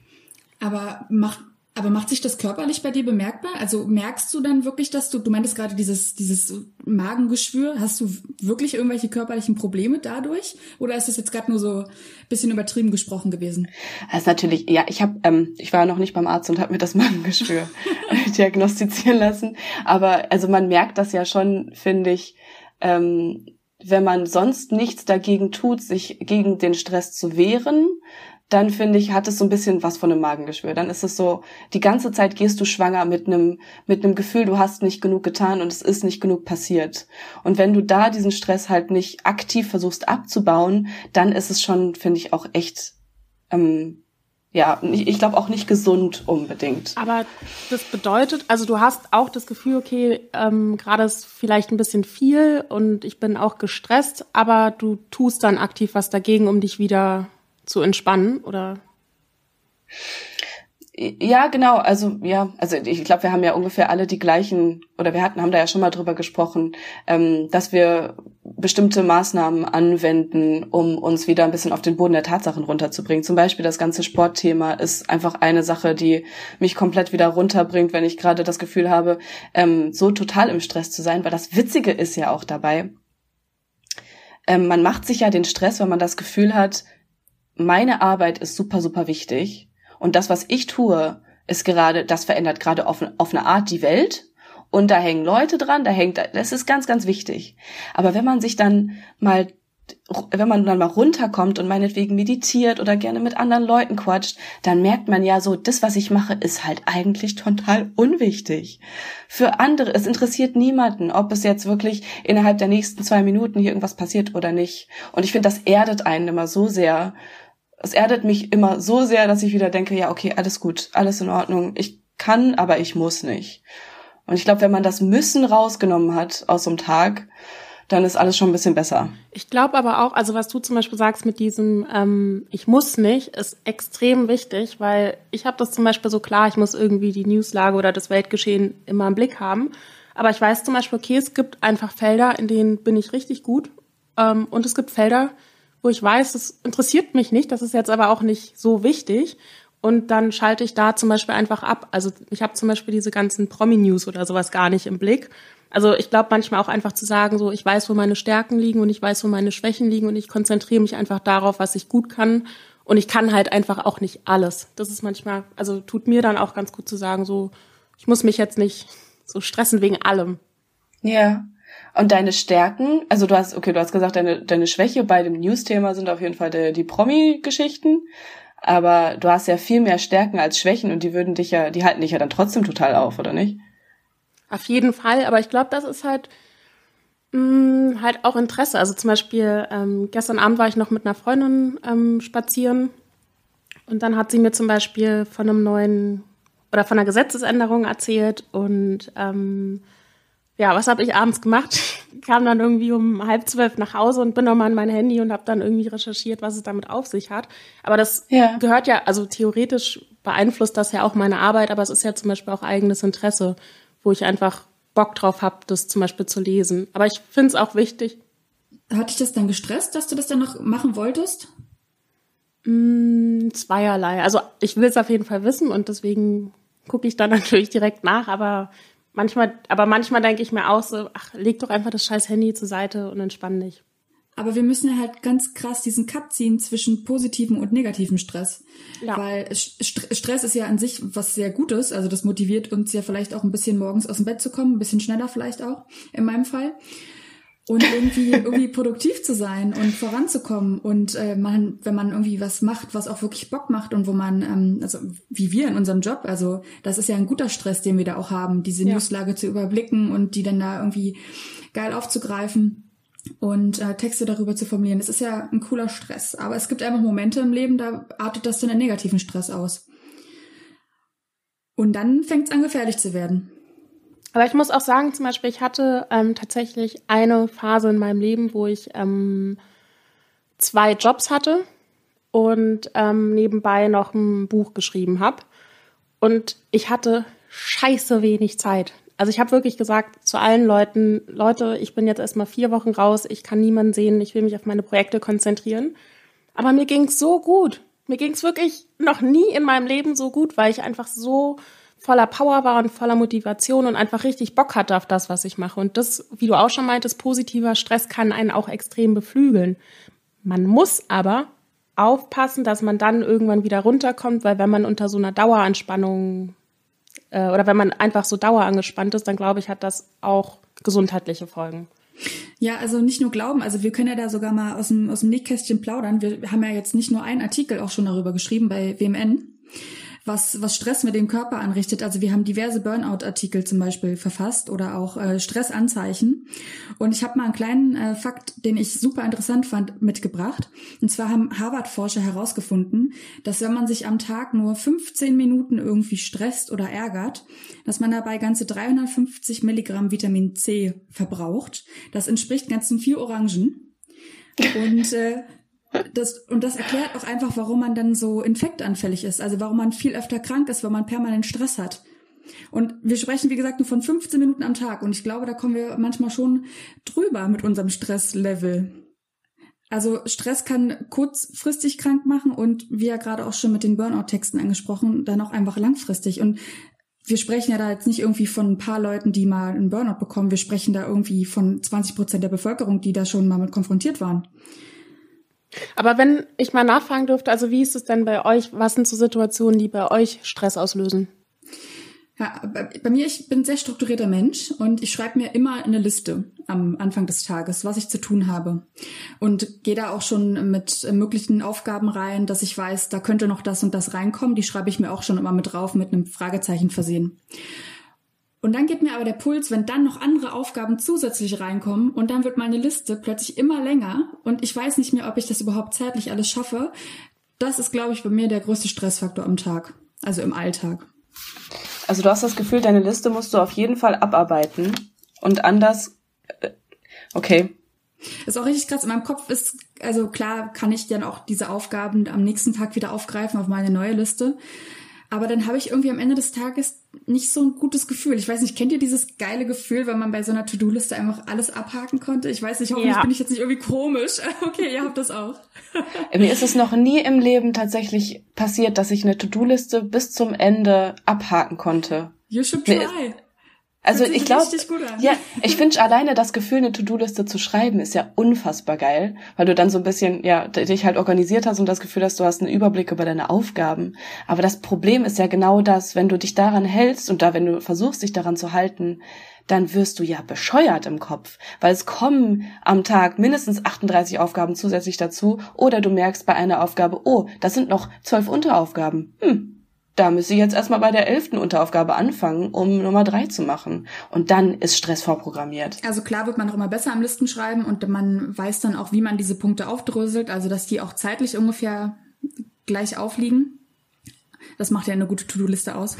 Aber macht aber macht sich das körperlich bei dir bemerkbar? Also merkst du dann wirklich, dass du, du meintest gerade dieses, dieses Magengeschwür, hast du wirklich irgendwelche körperlichen Probleme dadurch? Oder ist das jetzt gerade nur so ein bisschen übertrieben gesprochen gewesen? Ist natürlich, ja, ich habe, ähm, ich war noch nicht beim Arzt und habe mir das Magengeschwür diagnostizieren lassen. Aber also man merkt das ja schon, finde ich, ähm, wenn man sonst nichts dagegen tut, sich gegen den Stress zu wehren, dann finde ich, hat es so ein bisschen was von einem Magengeschwür. Dann ist es so, die ganze Zeit gehst du schwanger mit einem, mit einem Gefühl, du hast nicht genug getan und es ist nicht genug passiert. Und wenn du da diesen Stress halt nicht aktiv versuchst abzubauen, dann ist es schon, finde ich, auch echt, ähm, ja, ich glaube auch nicht gesund unbedingt. Aber das bedeutet, also du hast auch das Gefühl, okay, ähm, gerade ist vielleicht ein bisschen viel und ich bin auch gestresst, aber du tust dann aktiv was dagegen, um dich wieder zu entspannen oder? Ja, genau. Also ja, also ich glaube, wir haben ja ungefähr alle die gleichen oder wir hatten haben da ja schon mal drüber gesprochen, ähm, dass wir bestimmte Maßnahmen anwenden, um uns wieder ein bisschen auf den Boden der Tatsachen runterzubringen. Zum Beispiel das ganze Sportthema ist einfach eine Sache, die mich komplett wieder runterbringt, wenn ich gerade das Gefühl habe, ähm, so total im Stress zu sein. Weil das Witzige ist ja auch dabei, ähm, man macht sich ja den Stress, wenn man das Gefühl hat, meine Arbeit ist super, super wichtig. Und das, was ich tue, ist gerade, das verändert gerade auf, auf eine Art die Welt. Und da hängen Leute dran, da hängt, das ist ganz, ganz wichtig. Aber wenn man sich dann mal wenn man dann mal runterkommt und meinetwegen meditiert oder gerne mit anderen Leuten quatscht, dann merkt man ja so, das, was ich mache, ist halt eigentlich total unwichtig. Für andere, es interessiert niemanden, ob es jetzt wirklich innerhalb der nächsten zwei Minuten hier irgendwas passiert oder nicht. Und ich finde, das erdet einen immer so sehr, es erdet mich immer so sehr, dass ich wieder denke, ja, okay, alles gut, alles in Ordnung. Ich kann, aber ich muss nicht. Und ich glaube, wenn man das Müssen rausgenommen hat aus so einem Tag, dann ist alles schon ein bisschen besser. Ich glaube aber auch, also was du zum Beispiel sagst mit diesem ähm, Ich muss nicht, ist extrem wichtig, weil ich habe das zum Beispiel so klar, ich muss irgendwie die Newslage oder das Weltgeschehen immer im Blick haben. Aber ich weiß zum Beispiel, okay, es gibt einfach Felder, in denen bin ich richtig gut. Ähm, und es gibt Felder, wo ich weiß, das interessiert mich nicht, das ist jetzt aber auch nicht so wichtig. Und dann schalte ich da zum Beispiel einfach ab. Also ich habe zum Beispiel diese ganzen Promi-News oder sowas gar nicht im Blick. Also ich glaube manchmal auch einfach zu sagen, so ich weiß, wo meine Stärken liegen und ich weiß, wo meine Schwächen liegen und ich konzentriere mich einfach darauf, was ich gut kann. Und ich kann halt einfach auch nicht alles. Das ist manchmal, also tut mir dann auch ganz gut zu sagen, so ich muss mich jetzt nicht so stressen wegen allem. Ja. Und deine Stärken, also du hast, okay, du hast gesagt, deine, deine Schwäche bei dem News-Thema sind auf jeden Fall die, die Promi-Geschichten. Aber du hast ja viel mehr Stärken als Schwächen und die würden dich ja, die halten dich ja dann trotzdem total auf, oder nicht? Auf jeden Fall, aber ich glaube, das ist halt mh, mm, halt auch Interesse. Also zum Beispiel ähm, gestern Abend war ich noch mit einer Freundin ähm, spazieren und dann hat sie mir zum Beispiel von einem neuen oder von einer Gesetzesänderung erzählt und ähm, ja, was habe ich abends gemacht? Kam dann irgendwie um halb zwölf nach Hause und bin nochmal an mein Handy und habe dann irgendwie recherchiert, was es damit auf sich hat. Aber das ja. gehört ja, also theoretisch beeinflusst das ja auch meine Arbeit, aber es ist ja zum Beispiel auch eigenes Interesse, wo ich einfach Bock drauf habe, das zum Beispiel zu lesen. Aber ich finde es auch wichtig. Hat dich das dann gestresst, dass du das dann noch machen wolltest? Mm, zweierlei. Also ich will es auf jeden Fall wissen und deswegen gucke ich dann natürlich direkt nach, aber manchmal, aber manchmal denke ich mir auch so, ach, leg doch einfach das scheiß Handy zur Seite und entspann dich. Aber wir müssen ja halt ganz krass diesen Cut ziehen zwischen positivem und negativem Stress. Ja. Weil Stress ist ja an sich was sehr Gutes. Also das motiviert uns ja vielleicht auch ein bisschen morgens aus dem Bett zu kommen, ein bisschen schneller vielleicht auch, in meinem Fall und irgendwie irgendwie produktiv zu sein und voranzukommen. Und äh, man wenn man irgendwie was macht was auch wirklich Bock macht und wo man ähm, also wie wir in unserem Job also das ist ja ein guter Stress den wir da auch haben diese ja. Newslage zu überblicken und die dann da irgendwie geil aufzugreifen und äh, Texte darüber zu formulieren. Das ist ja ein cooler Stress. Aber es gibt einfach Momente im Leben da artet das dann in negativen Stress aus. Und dann fängt es an gefährlich zu werden aber ich muss auch sagen, zum Beispiel, ich hatte ähm, tatsächlich eine Phase in meinem Leben, wo ich ähm, zwei Jobs hatte und ähm, nebenbei noch ein Buch geschrieben habe. Und ich hatte scheiße wenig Zeit. Also ich habe wirklich gesagt zu allen Leuten, Leute, ich bin jetzt erstmal vier Wochen raus, ich kann niemanden sehen, ich will mich auf meine Projekte konzentrieren. Aber mir ging's so gut. Mir ging's wirklich noch nie in meinem Leben so gut, weil ich einfach so voller Power war und voller Motivation und einfach richtig Bock hatte auf das, was ich mache. Und das, wie du auch schon meintest, positiver Stress kann einen auch extrem beflügeln. Man muss aber aufpassen, dass man dann irgendwann wieder runterkommt, weil wenn man unter so einer Daueranspannung äh, oder wenn man einfach so dauerangespannt ist, dann glaube ich, hat das auch gesundheitliche Folgen. Ja, also nicht nur glauben, also wir können ja da sogar mal aus dem, aus dem Nähkästchen plaudern. Wir haben ja jetzt nicht nur einen Artikel auch schon darüber geschrieben bei WMN was, was Stress mit dem Körper anrichtet. Also wir haben diverse Burnout-Artikel zum Beispiel verfasst oder auch äh, Stressanzeichen. Und ich habe mal einen kleinen äh, Fakt, den ich super interessant fand, mitgebracht. Und zwar haben Harvard-Forscher herausgefunden, dass wenn man sich am Tag nur 15 Minuten irgendwie stresst oder ärgert, dass man dabei ganze 350 Milligramm Vitamin C verbraucht. Das entspricht ganzen vier Orangen. Und äh, das, und das erklärt auch einfach, warum man dann so infektanfällig ist. Also warum man viel öfter krank ist, weil man permanent Stress hat. Und wir sprechen, wie gesagt, nur von 15 Minuten am Tag. Und ich glaube, da kommen wir manchmal schon drüber mit unserem Stresslevel. Also Stress kann kurzfristig krank machen und wie ja gerade auch schon mit den Burnout-Texten angesprochen, dann auch einfach langfristig. Und wir sprechen ja da jetzt nicht irgendwie von ein paar Leuten, die mal einen Burnout bekommen. Wir sprechen da irgendwie von 20 Prozent der Bevölkerung, die da schon mal mit konfrontiert waren. Aber wenn ich mal nachfragen dürfte, also wie ist es denn bei euch? Was sind so Situationen, die bei euch Stress auslösen? Ja, bei, mir, ich bin ein sehr strukturierter Mensch und ich schreibe mir immer eine Liste am Anfang des Tages, was ich zu tun habe. Und gehe da auch schon mit möglichen Aufgaben rein, dass ich weiß, da könnte noch das und das reinkommen. Die schreibe ich mir auch schon immer mit drauf, mit einem Fragezeichen versehen. Und dann geht mir aber der Puls, wenn dann noch andere Aufgaben zusätzlich reinkommen und dann wird meine Liste plötzlich immer länger und ich weiß nicht mehr, ob ich das überhaupt zeitlich alles schaffe. Das ist, glaube ich, bei mir der größte Stressfaktor am Tag, also im Alltag. Also du hast das Gefühl, deine Liste musst du auf jeden Fall abarbeiten und anders. Äh, okay. Ist auch richtig krass. In meinem Kopf ist, also klar kann ich dann auch diese Aufgaben am nächsten Tag wieder aufgreifen auf meine neue Liste. Aber dann habe ich irgendwie am Ende des Tages nicht so ein gutes Gefühl. Ich weiß nicht, kennt ihr dieses geile Gefühl, wenn man bei so einer To-Do-Liste einfach alles abhaken konnte? Ich weiß nicht, hoffentlich ja. bin ich jetzt nicht irgendwie komisch. Okay, ihr habt das auch. Mir ist es noch nie im Leben tatsächlich passiert, dass ich eine To-Do-Liste bis zum Ende abhaken konnte. You should try. Also ich glaube, ja, ich finde alleine das Gefühl, eine To-Do-Liste zu schreiben, ist ja unfassbar geil, weil du dann so ein bisschen, ja, dich halt organisiert hast und das Gefühl hast, du hast einen Überblick über deine Aufgaben. Aber das Problem ist ja genau das, wenn du dich daran hältst und da, wenn du versuchst, dich daran zu halten, dann wirst du ja bescheuert im Kopf, weil es kommen am Tag mindestens 38 Aufgaben zusätzlich dazu oder du merkst bei einer Aufgabe, oh, das sind noch zwölf Unteraufgaben. Hm, da müsste ich jetzt erstmal bei der elften Unteraufgabe anfangen, um Nummer drei zu machen. Und dann ist Stress vorprogrammiert. Also klar wird man auch immer besser am Listen schreiben und man weiß dann auch, wie man diese Punkte aufdröselt, also dass die auch zeitlich ungefähr gleich aufliegen. Das macht ja eine gute To-Do-Liste aus.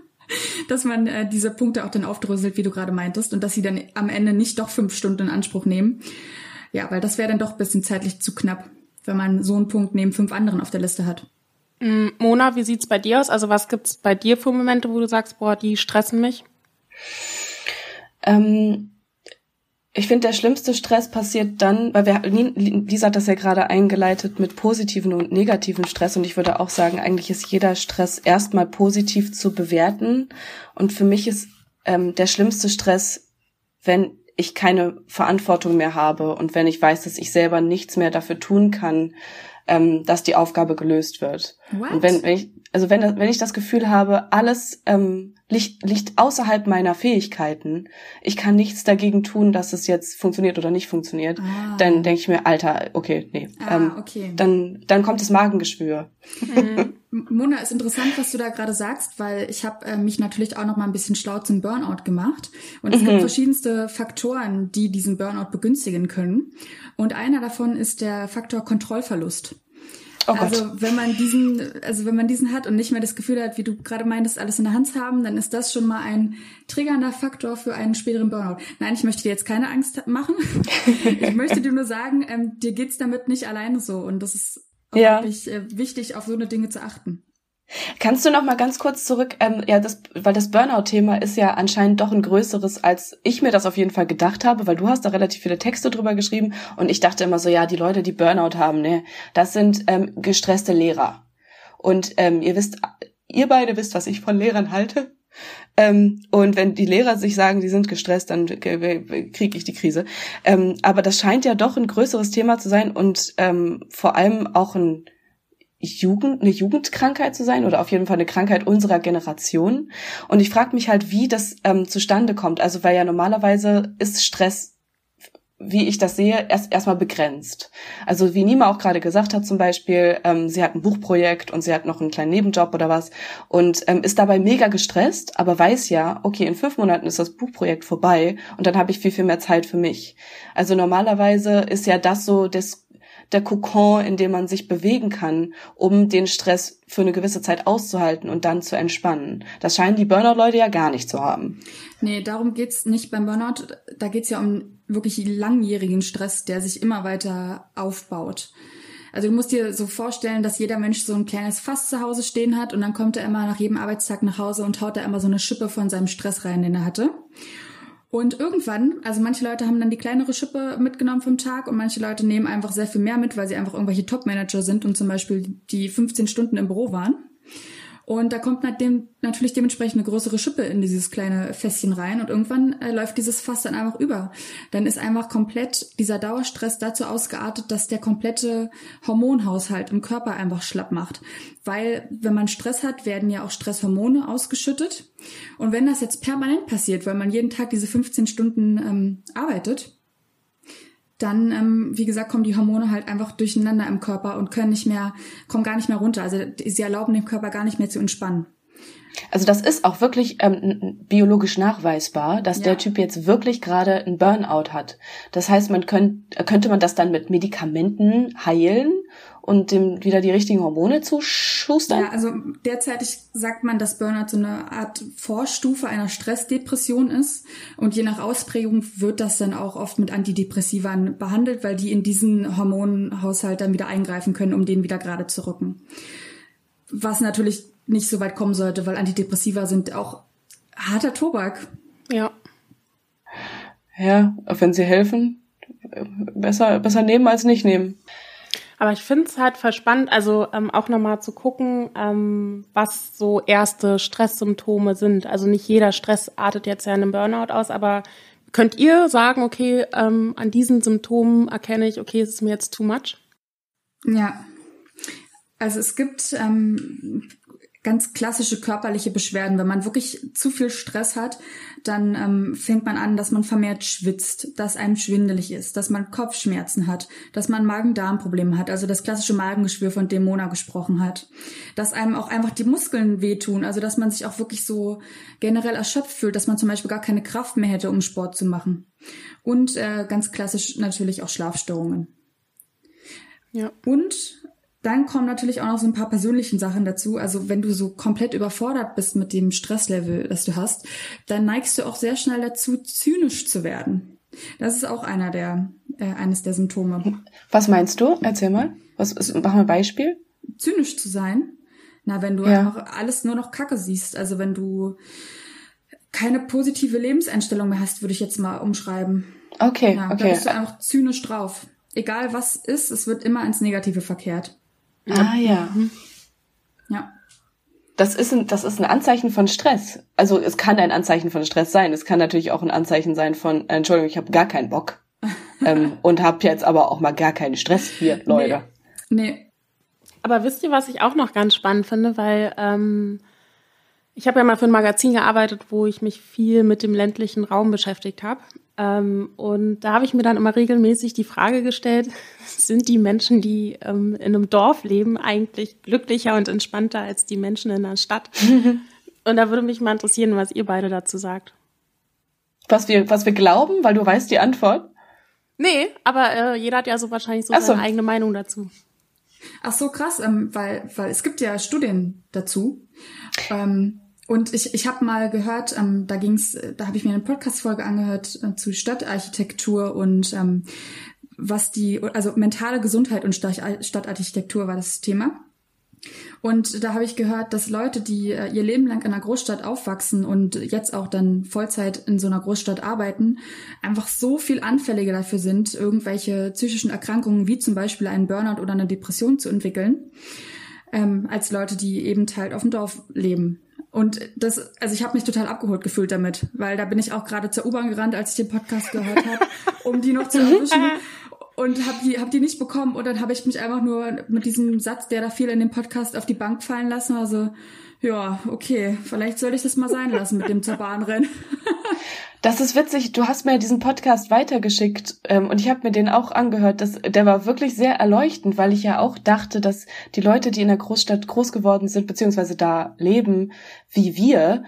dass man äh, diese Punkte auch dann aufdröselt, wie du gerade meintest, und dass sie dann am Ende nicht doch fünf Stunden in Anspruch nehmen. Ja, weil das wäre dann doch ein bisschen zeitlich zu knapp, wenn man so einen Punkt neben fünf anderen auf der Liste hat. Mm, Mona, wie sieht's bei dir aus? Also was gibt's bei dir für Momente, wo du sagst, boah, die stressen mich? Ähm, ich finde, der schlimmste Stress passiert dann, weil wir, Lisa hat das ja gerade eingeleitet mit positiven und negativen Stress und ich würde auch sagen, eigentlich ist jeder Stress erstmal positiv zu bewerten und für mich ist ähm, der schlimmste Stress, wenn ich keine Verantwortung mehr habe und wenn ich weiß, dass ich selber nichts mehr dafür tun kann, ähm, dass die Aufgabe gelöst wird. What? Und wenn, wenn ich, also wenn, wenn ich das Gefühl habe, alles ähm, liegt, liegt außerhalb meiner Fähigkeiten, ich kann nichts dagegen tun, dass es jetzt funktioniert oder nicht funktioniert, ah. dann denke ich mir, Alter, okay, nee. Ah, ähm, okay. Dann, dann kommt das Magengeschwür. Mhm. Mona, ist interessant, was du da gerade sagst, weil ich habe äh, mich natürlich auch noch mal ein bisschen schlau zum Burnout gemacht. Und es mhm. gibt verschiedenste Faktoren, die diesen Burnout begünstigen können. Und einer davon ist der Faktor Kontrollverlust. Oh also wenn man diesen, also wenn man diesen hat und nicht mehr das Gefühl hat, wie du gerade meintest, alles in der Hand zu haben, dann ist das schon mal ein triggernder Faktor für einen späteren Burnout. Nein, ich möchte dir jetzt keine Angst machen. ich möchte dir nur sagen, ähm, dir geht's damit nicht alleine so und das ist ja. wirklich äh, wichtig, auf so eine Dinge zu achten. Kannst du noch mal ganz kurz zurück, ähm, ja, das, weil das Burnout-Thema ist ja anscheinend doch ein größeres, als ich mir das auf jeden Fall gedacht habe, weil du hast da relativ viele Texte drüber geschrieben und ich dachte immer so, ja, die Leute, die Burnout haben, ne, das sind ähm, gestresste Lehrer. Und ähm, ihr wisst, ihr beide wisst, was ich von Lehrern halte. Ähm, und wenn die Lehrer sich sagen, die sind gestresst, dann kriege ich die Krise. Ähm, aber das scheint ja doch ein größeres Thema zu sein und ähm, vor allem auch ein Jugend, eine Jugendkrankheit zu sein oder auf jeden Fall eine Krankheit unserer Generation. Und ich frage mich halt, wie das ähm, zustande kommt. Also weil ja normalerweise ist Stress wie ich das sehe, erst erstmal begrenzt. Also wie Nima auch gerade gesagt hat, zum Beispiel, ähm, sie hat ein Buchprojekt und sie hat noch einen kleinen Nebenjob oder was und ähm, ist dabei mega gestresst, aber weiß ja, okay, in fünf Monaten ist das Buchprojekt vorbei und dann habe ich viel, viel mehr Zeit für mich. Also normalerweise ist ja das so das der Kokon, in dem man sich bewegen kann, um den Stress für eine gewisse Zeit auszuhalten und dann zu entspannen. Das scheinen die Burnout-Leute ja gar nicht zu haben. Nee, darum geht's nicht beim Burnout. Da geht's ja um wirklich langjährigen Stress, der sich immer weiter aufbaut. Also du musst dir so vorstellen, dass jeder Mensch so ein kleines Fass zu Hause stehen hat und dann kommt er immer nach jedem Arbeitstag nach Hause und haut da immer so eine Schippe von seinem Stress rein, den er hatte. Und irgendwann, also manche Leute haben dann die kleinere Schippe mitgenommen vom Tag und manche Leute nehmen einfach sehr viel mehr mit, weil sie einfach irgendwelche Top-Manager sind und zum Beispiel die 15 Stunden im Büro waren. Und da kommt natürlich dementsprechend eine größere Schippe in dieses kleine Fässchen rein und irgendwann äh, läuft dieses Fass dann einfach über. Dann ist einfach komplett dieser Dauerstress dazu ausgeartet, dass der komplette Hormonhaushalt im Körper einfach schlapp macht. Weil wenn man Stress hat, werden ja auch Stresshormone ausgeschüttet. Und wenn das jetzt permanent passiert, weil man jeden Tag diese 15 Stunden ähm, arbeitet, dann, ähm, wie gesagt, kommen die Hormone halt einfach durcheinander im Körper und können nicht mehr, kommen gar nicht mehr runter. Also sie erlauben dem Körper gar nicht mehr zu entspannen. Also das ist auch wirklich ähm, biologisch nachweisbar, dass ja. der Typ jetzt wirklich gerade ein Burnout hat. Das heißt, man könnt, könnte man das dann mit Medikamenten heilen und dem wieder die richtigen Hormone zuschustern? Ja, also derzeitig sagt man, dass Burnout so eine Art Vorstufe einer Stressdepression ist. Und je nach Ausprägung wird das dann auch oft mit Antidepressivern behandelt, weil die in diesen Hormonhaushalt dann wieder eingreifen können, um den wieder gerade zu rücken. Was natürlich nicht so weit kommen sollte, weil Antidepressiva sind auch harter Tobak. Ja. Ja, wenn sie helfen, besser, besser nehmen als nicht nehmen. Aber ich finde es halt verspannt, also ähm, auch nochmal zu gucken, ähm, was so erste Stresssymptome sind. Also nicht jeder Stress artet jetzt ja in einem Burnout aus, aber könnt ihr sagen, okay, ähm, an diesen Symptomen erkenne ich, okay, es ist mir jetzt too much? Ja. Also es gibt ähm, ganz klassische körperliche Beschwerden. Wenn man wirklich zu viel Stress hat, dann ähm, fängt man an, dass man vermehrt schwitzt, dass einem schwindelig ist, dass man Kopfschmerzen hat, dass man Magen-Darm-Probleme hat, also das klassische Magengeschwür, von dem Mona gesprochen hat. Dass einem auch einfach die Muskeln wehtun, also dass man sich auch wirklich so generell erschöpft fühlt, dass man zum Beispiel gar keine Kraft mehr hätte, um Sport zu machen. Und äh, ganz klassisch natürlich auch Schlafstörungen. Ja. Und dann kommen natürlich auch noch so ein paar persönlichen Sachen dazu. Also wenn du so komplett überfordert bist mit dem Stresslevel, das du hast, dann neigst du auch sehr schnell dazu, zynisch zu werden. Das ist auch einer der, äh, eines der Symptome. Was meinst du? Erzähl mal. Was ist, mach mal ein Beispiel. Zynisch zu sein. Na, wenn du Ja. einfach alles nur noch Kacke siehst. Also wenn du keine positive Lebenseinstellung mehr hast, würde ich jetzt mal umschreiben. Okay, Ja, da okay. bist du einfach zynisch drauf. Egal was ist, es wird immer ins Negative verkehrt. Ah ja. Ja. Das ist, ein, das ist ein Anzeichen von Stress. Also es kann ein Anzeichen von Stress sein. Es kann natürlich auch ein Anzeichen sein von, äh, Entschuldigung, ich habe gar keinen Bock. ähm, und habe jetzt aber auch mal gar keinen Stress hier, Leute. Nee. Aber wisst ihr, was ich auch noch ganz spannend finde, weil ähm, ich habe ja mal für ein Magazin gearbeitet, wo ich mich viel mit dem ländlichen Raum beschäftigt habe. Ähm, und da habe ich mir dann immer regelmäßig die Frage gestellt, sind die Menschen, die ähm, in einem Dorf leben, eigentlich glücklicher und entspannter als die Menschen in der Stadt? und da würde mich mal interessieren, was ihr beide dazu sagt. Was wir, was wir glauben, weil du weißt die Antwort. Nee, aber äh, jeder hat ja so wahrscheinlich so so. seine eigene Meinung dazu. Ach so, krass, ähm, weil, weil es gibt ja Studien dazu. Ähm, und ich, ich habe mal gehört, ähm, da ging's, äh, da habe ich mir eine Podcast-Folge angehört äh, zu Stadtarchitektur und ähm, was die, also mentale Gesundheit und Stadt- Stadtarchitektur war das Thema. Und da habe ich gehört, dass Leute, die äh, ihr Leben lang in einer Großstadt aufwachsen und jetzt auch dann Vollzeit in so einer Großstadt arbeiten, einfach so viel anfälliger dafür sind, irgendwelche psychischen Erkrankungen wie zum Beispiel einen Burnout oder eine Depression zu entwickeln, ähm, als Leute, die eben halt auf dem Dorf leben. Und das, also ich habe mich total abgeholt gefühlt damit, weil da bin ich auch gerade zur U-Bahn gerannt, als ich den Podcast gehört habe, um die noch zu erwischen und habe die, hab die nicht bekommen. Und dann habe ich mich einfach nur mit diesem Satz, der da viel in dem Podcast, auf die Bank fallen lassen. Also ja, okay, vielleicht sollte ich das mal sein lassen mit dem zur Bahn rennen. Das ist witzig. Du hast mir diesen Podcast weitergeschickt ähm, und ich habe mir den auch angehört. Das, der war wirklich sehr erleuchtend, weil ich ja auch dachte, dass die Leute, die in der Großstadt groß geworden sind, beziehungsweise da leben, wie wir,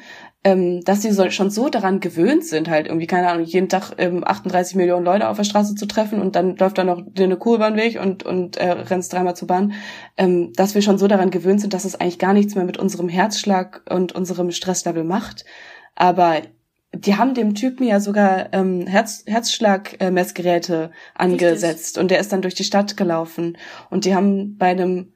ähm, dass sie so, schon so daran gewöhnt sind, halt irgendwie, keine Ahnung, jeden Tag ähm, 38 Millionen Leute auf der Straße zu treffen und dann läuft da noch eine Kuh über den Weg und, und äh, rennst dreimal zur Bahn, ähm, dass wir schon so daran gewöhnt sind, dass es eigentlich gar nichts mehr mit unserem Herzschlag und unserem Stresslevel macht. Aber die haben dem Typen ja sogar ähm, Herz, Herzschlag-Messgeräte angesetzt und der ist dann durch die Stadt gelaufen. Und die haben bei einem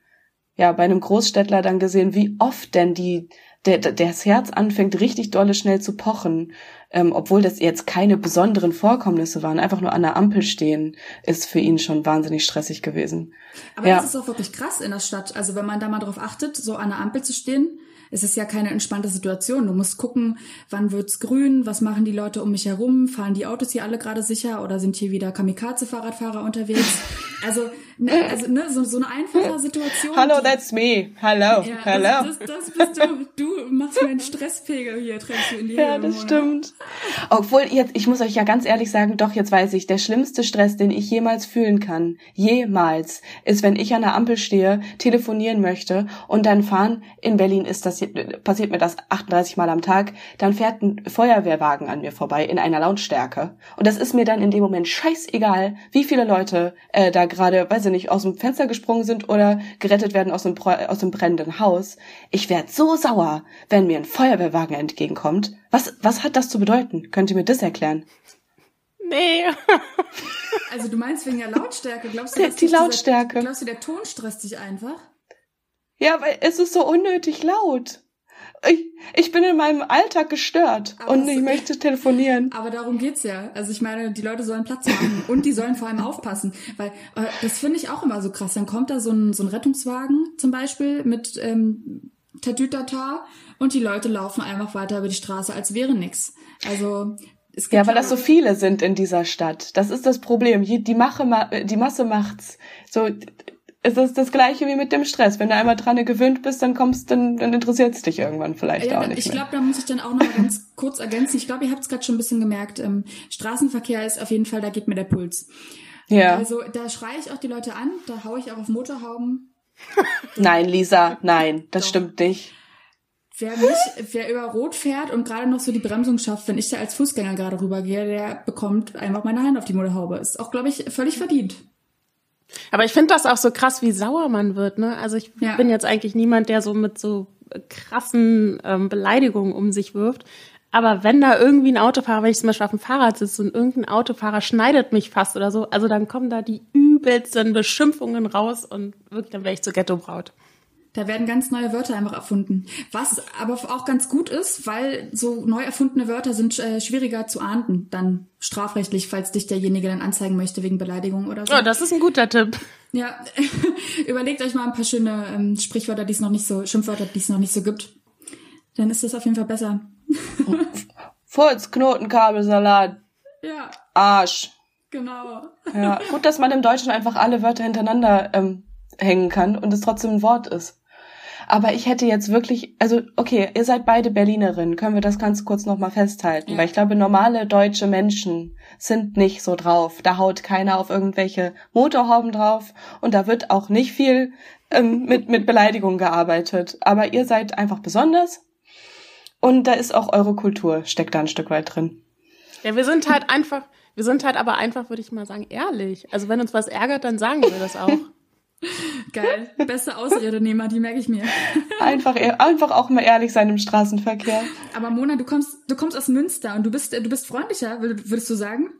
ja bei einem Großstädtler dann gesehen, wie oft denn die der, der das Herz anfängt richtig dolle schnell zu pochen, ähm, obwohl das jetzt keine besonderen Vorkommnisse waren, einfach nur an der Ampel stehen, ist für ihn schon wahnsinnig stressig gewesen. Aber Ja. das ist auch wirklich krass in der Stadt. Also wenn man da mal drauf achtet, so an der Ampel zu stehen, es ist ja keine entspannte Situation. Du musst gucken, wann wird's grün, was machen die Leute um mich herum, fahren die Autos hier alle gerade sicher oder sind hier wieder Kamikaze-Fahrradfahrer unterwegs? Also, ne, also ne, so, so eine einfache Situation. Hallo, that's me. Hello, ja, hello. Das, das, das bist du. Du machst meinen Stresspegel hier, trägst du in die Ja, Höhe, das Mona. stimmt. Obwohl, jetzt, ich muss euch ja ganz ehrlich sagen, doch, jetzt weiß ich, der schlimmste Stress, den ich jemals fühlen kann, jemals, ist, wenn ich an der Ampel stehe, telefonieren möchte und dann fahren, in Berlin ist das, passiert mir das 38 Mal am Tag, dann fährt ein Feuerwehrwagen an mir vorbei in einer Lautstärke. Und das ist mir dann in dem Moment scheißegal, wie viele Leute äh, da gerade, weiß ich nicht, aus dem Fenster gesprungen sind oder gerettet werden aus dem, aus dem brennenden Haus. Ich werde so sauer, wenn mir ein Feuerwehrwagen entgegenkommt. Was, was hat das zu bedeuten? Könnt ihr mir das erklären? Nee. Also du meinst wegen der Lautstärke? Glaubst du, Der- dass die dich dieser- Lautstärke. Glaubst du, der Ton stresst dich einfach? Ja, weil es ist so unnötig laut. Ich, ich bin in meinem Alltag gestört Aber und ich möchte telefonieren. Aber darum geht's ja. Also ich meine, die Leute sollen Platz machen und die sollen vor allem aufpassen, weil äh, das finde ich auch immer so krass. Dann kommt da so ein, so ein Rettungswagen zum Beispiel mit ähm, Tatütata und die Leute laufen einfach weiter über die Straße, als wäre nix. Also es gibt Ja, weil das so viele sind in dieser Stadt. Das ist das Problem. Die, Mache, ma- die Masse macht's. So, es ist das Gleiche wie mit dem Stress. Wenn du einmal dran gewöhnt bist, dann kommst, dann, dann interessiert's dich irgendwann vielleicht Ja, auch nicht ich glaube, da muss ich dann auch noch mal ganz kurz ergänzen. Ich glaube, ihr habt es gerade schon ein bisschen gemerkt. Ähm, Straßenverkehr ist auf jeden Fall, da geht mir der Puls. ja. Also da schreie ich auch die Leute an, da haue ich auch auf Motorhauben. Nein, Lisa, nein, das Doch. stimmt nicht. Wer mich, wer über Rot fährt und gerade noch so die Bremsung schafft, wenn ich da als Fußgänger gerade rübergehe, der bekommt einfach meine Hand auf die Motorhaube. Ist auch, glaube ich, völlig verdient. Aber ich finde das auch so krass, wie sauer man wird, ne? Also ich ja. bin jetzt eigentlich niemand, der so mit so krassen ähm, Beleidigungen um sich wirft. Aber wenn da irgendwie ein Autofahrer, wenn ich zum Beispiel auf dem Fahrrad sitze und irgendein Autofahrer schneidet mich fast oder so, also dann kommen da die übelsten Beschimpfungen raus und wirklich, dann wäre ich zur Ghetto-Braut. Da werden ganz neue Wörter einfach erfunden. Was aber auch ganz gut ist, weil so neu erfundene Wörter sind äh, schwieriger zu ahnden, dann strafrechtlich, falls dich derjenige dann anzeigen möchte wegen Beleidigung oder so. Oh, das ist ein guter Tipp. Ja, überlegt euch mal ein paar schöne ähm, Sprichwörter, die es noch nicht so, Schimpfwörter, die es noch nicht so gibt. Dann ist das auf jeden Fall besser. Furz, Knotenkabelsalat. Ja. Arsch. Genau. Ja, gut, dass man im Deutschen einfach alle Wörter hintereinander ähm, hängen kann und es trotzdem ein Wort ist. Aber ich hätte jetzt wirklich, also okay, ihr seid beide Berlinerinnen, können wir das ganz kurz nochmal festhalten, ja. weil ich glaube, normale deutsche Menschen sind nicht so drauf. Da haut keiner auf irgendwelche Motorhauben drauf und da wird auch nicht viel ähm, mit, mit Beleidigung gearbeitet. Aber ihr seid einfach besonders und da ist auch eure Kultur, steckt da ein Stück weit drin. Ja, wir sind halt einfach, wir sind halt aber einfach, würde ich mal sagen, ehrlich. Also wenn uns was ärgert, dann sagen wir das auch. Geil. Beste Ausrede, Nehmer, die merke ich mir. Einfach, einfach auch mal ehrlich sein im Straßenverkehr. Aber Mona, du kommst, du kommst aus Münster und du bist, du bist freundlicher, würdest du sagen?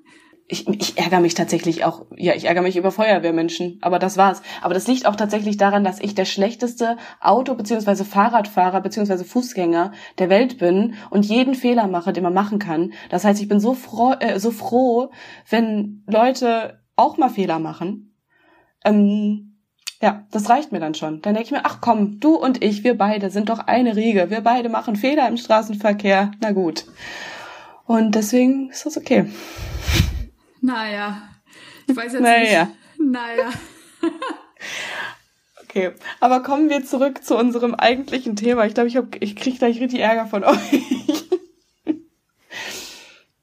Ich, ich ärgere mich tatsächlich auch, ja, ich ärgere mich über Feuerwehrmenschen, aber das war's. Aber das liegt auch tatsächlich daran, dass ich der schlechteste Auto- bzw. Fahrradfahrer bzw. Fußgänger der Welt bin und jeden Fehler mache, den man machen kann. Das heißt, ich bin so froh, äh, so froh, wenn Leute auch mal Fehler machen. Ähm, ja, das reicht mir dann schon. Dann denke ich mir, ach komm, du und ich, wir beide sind doch eine Riege. Wir beide machen Fehler im Straßenverkehr. Na gut. Und deswegen ist das okay. Naja. Ich weiß jetzt naja. nicht. Naja. okay, aber kommen wir zurück zu unserem eigentlichen Thema. Ich glaube, ich, hab, ich kriege gleich richtig Ärger von euch.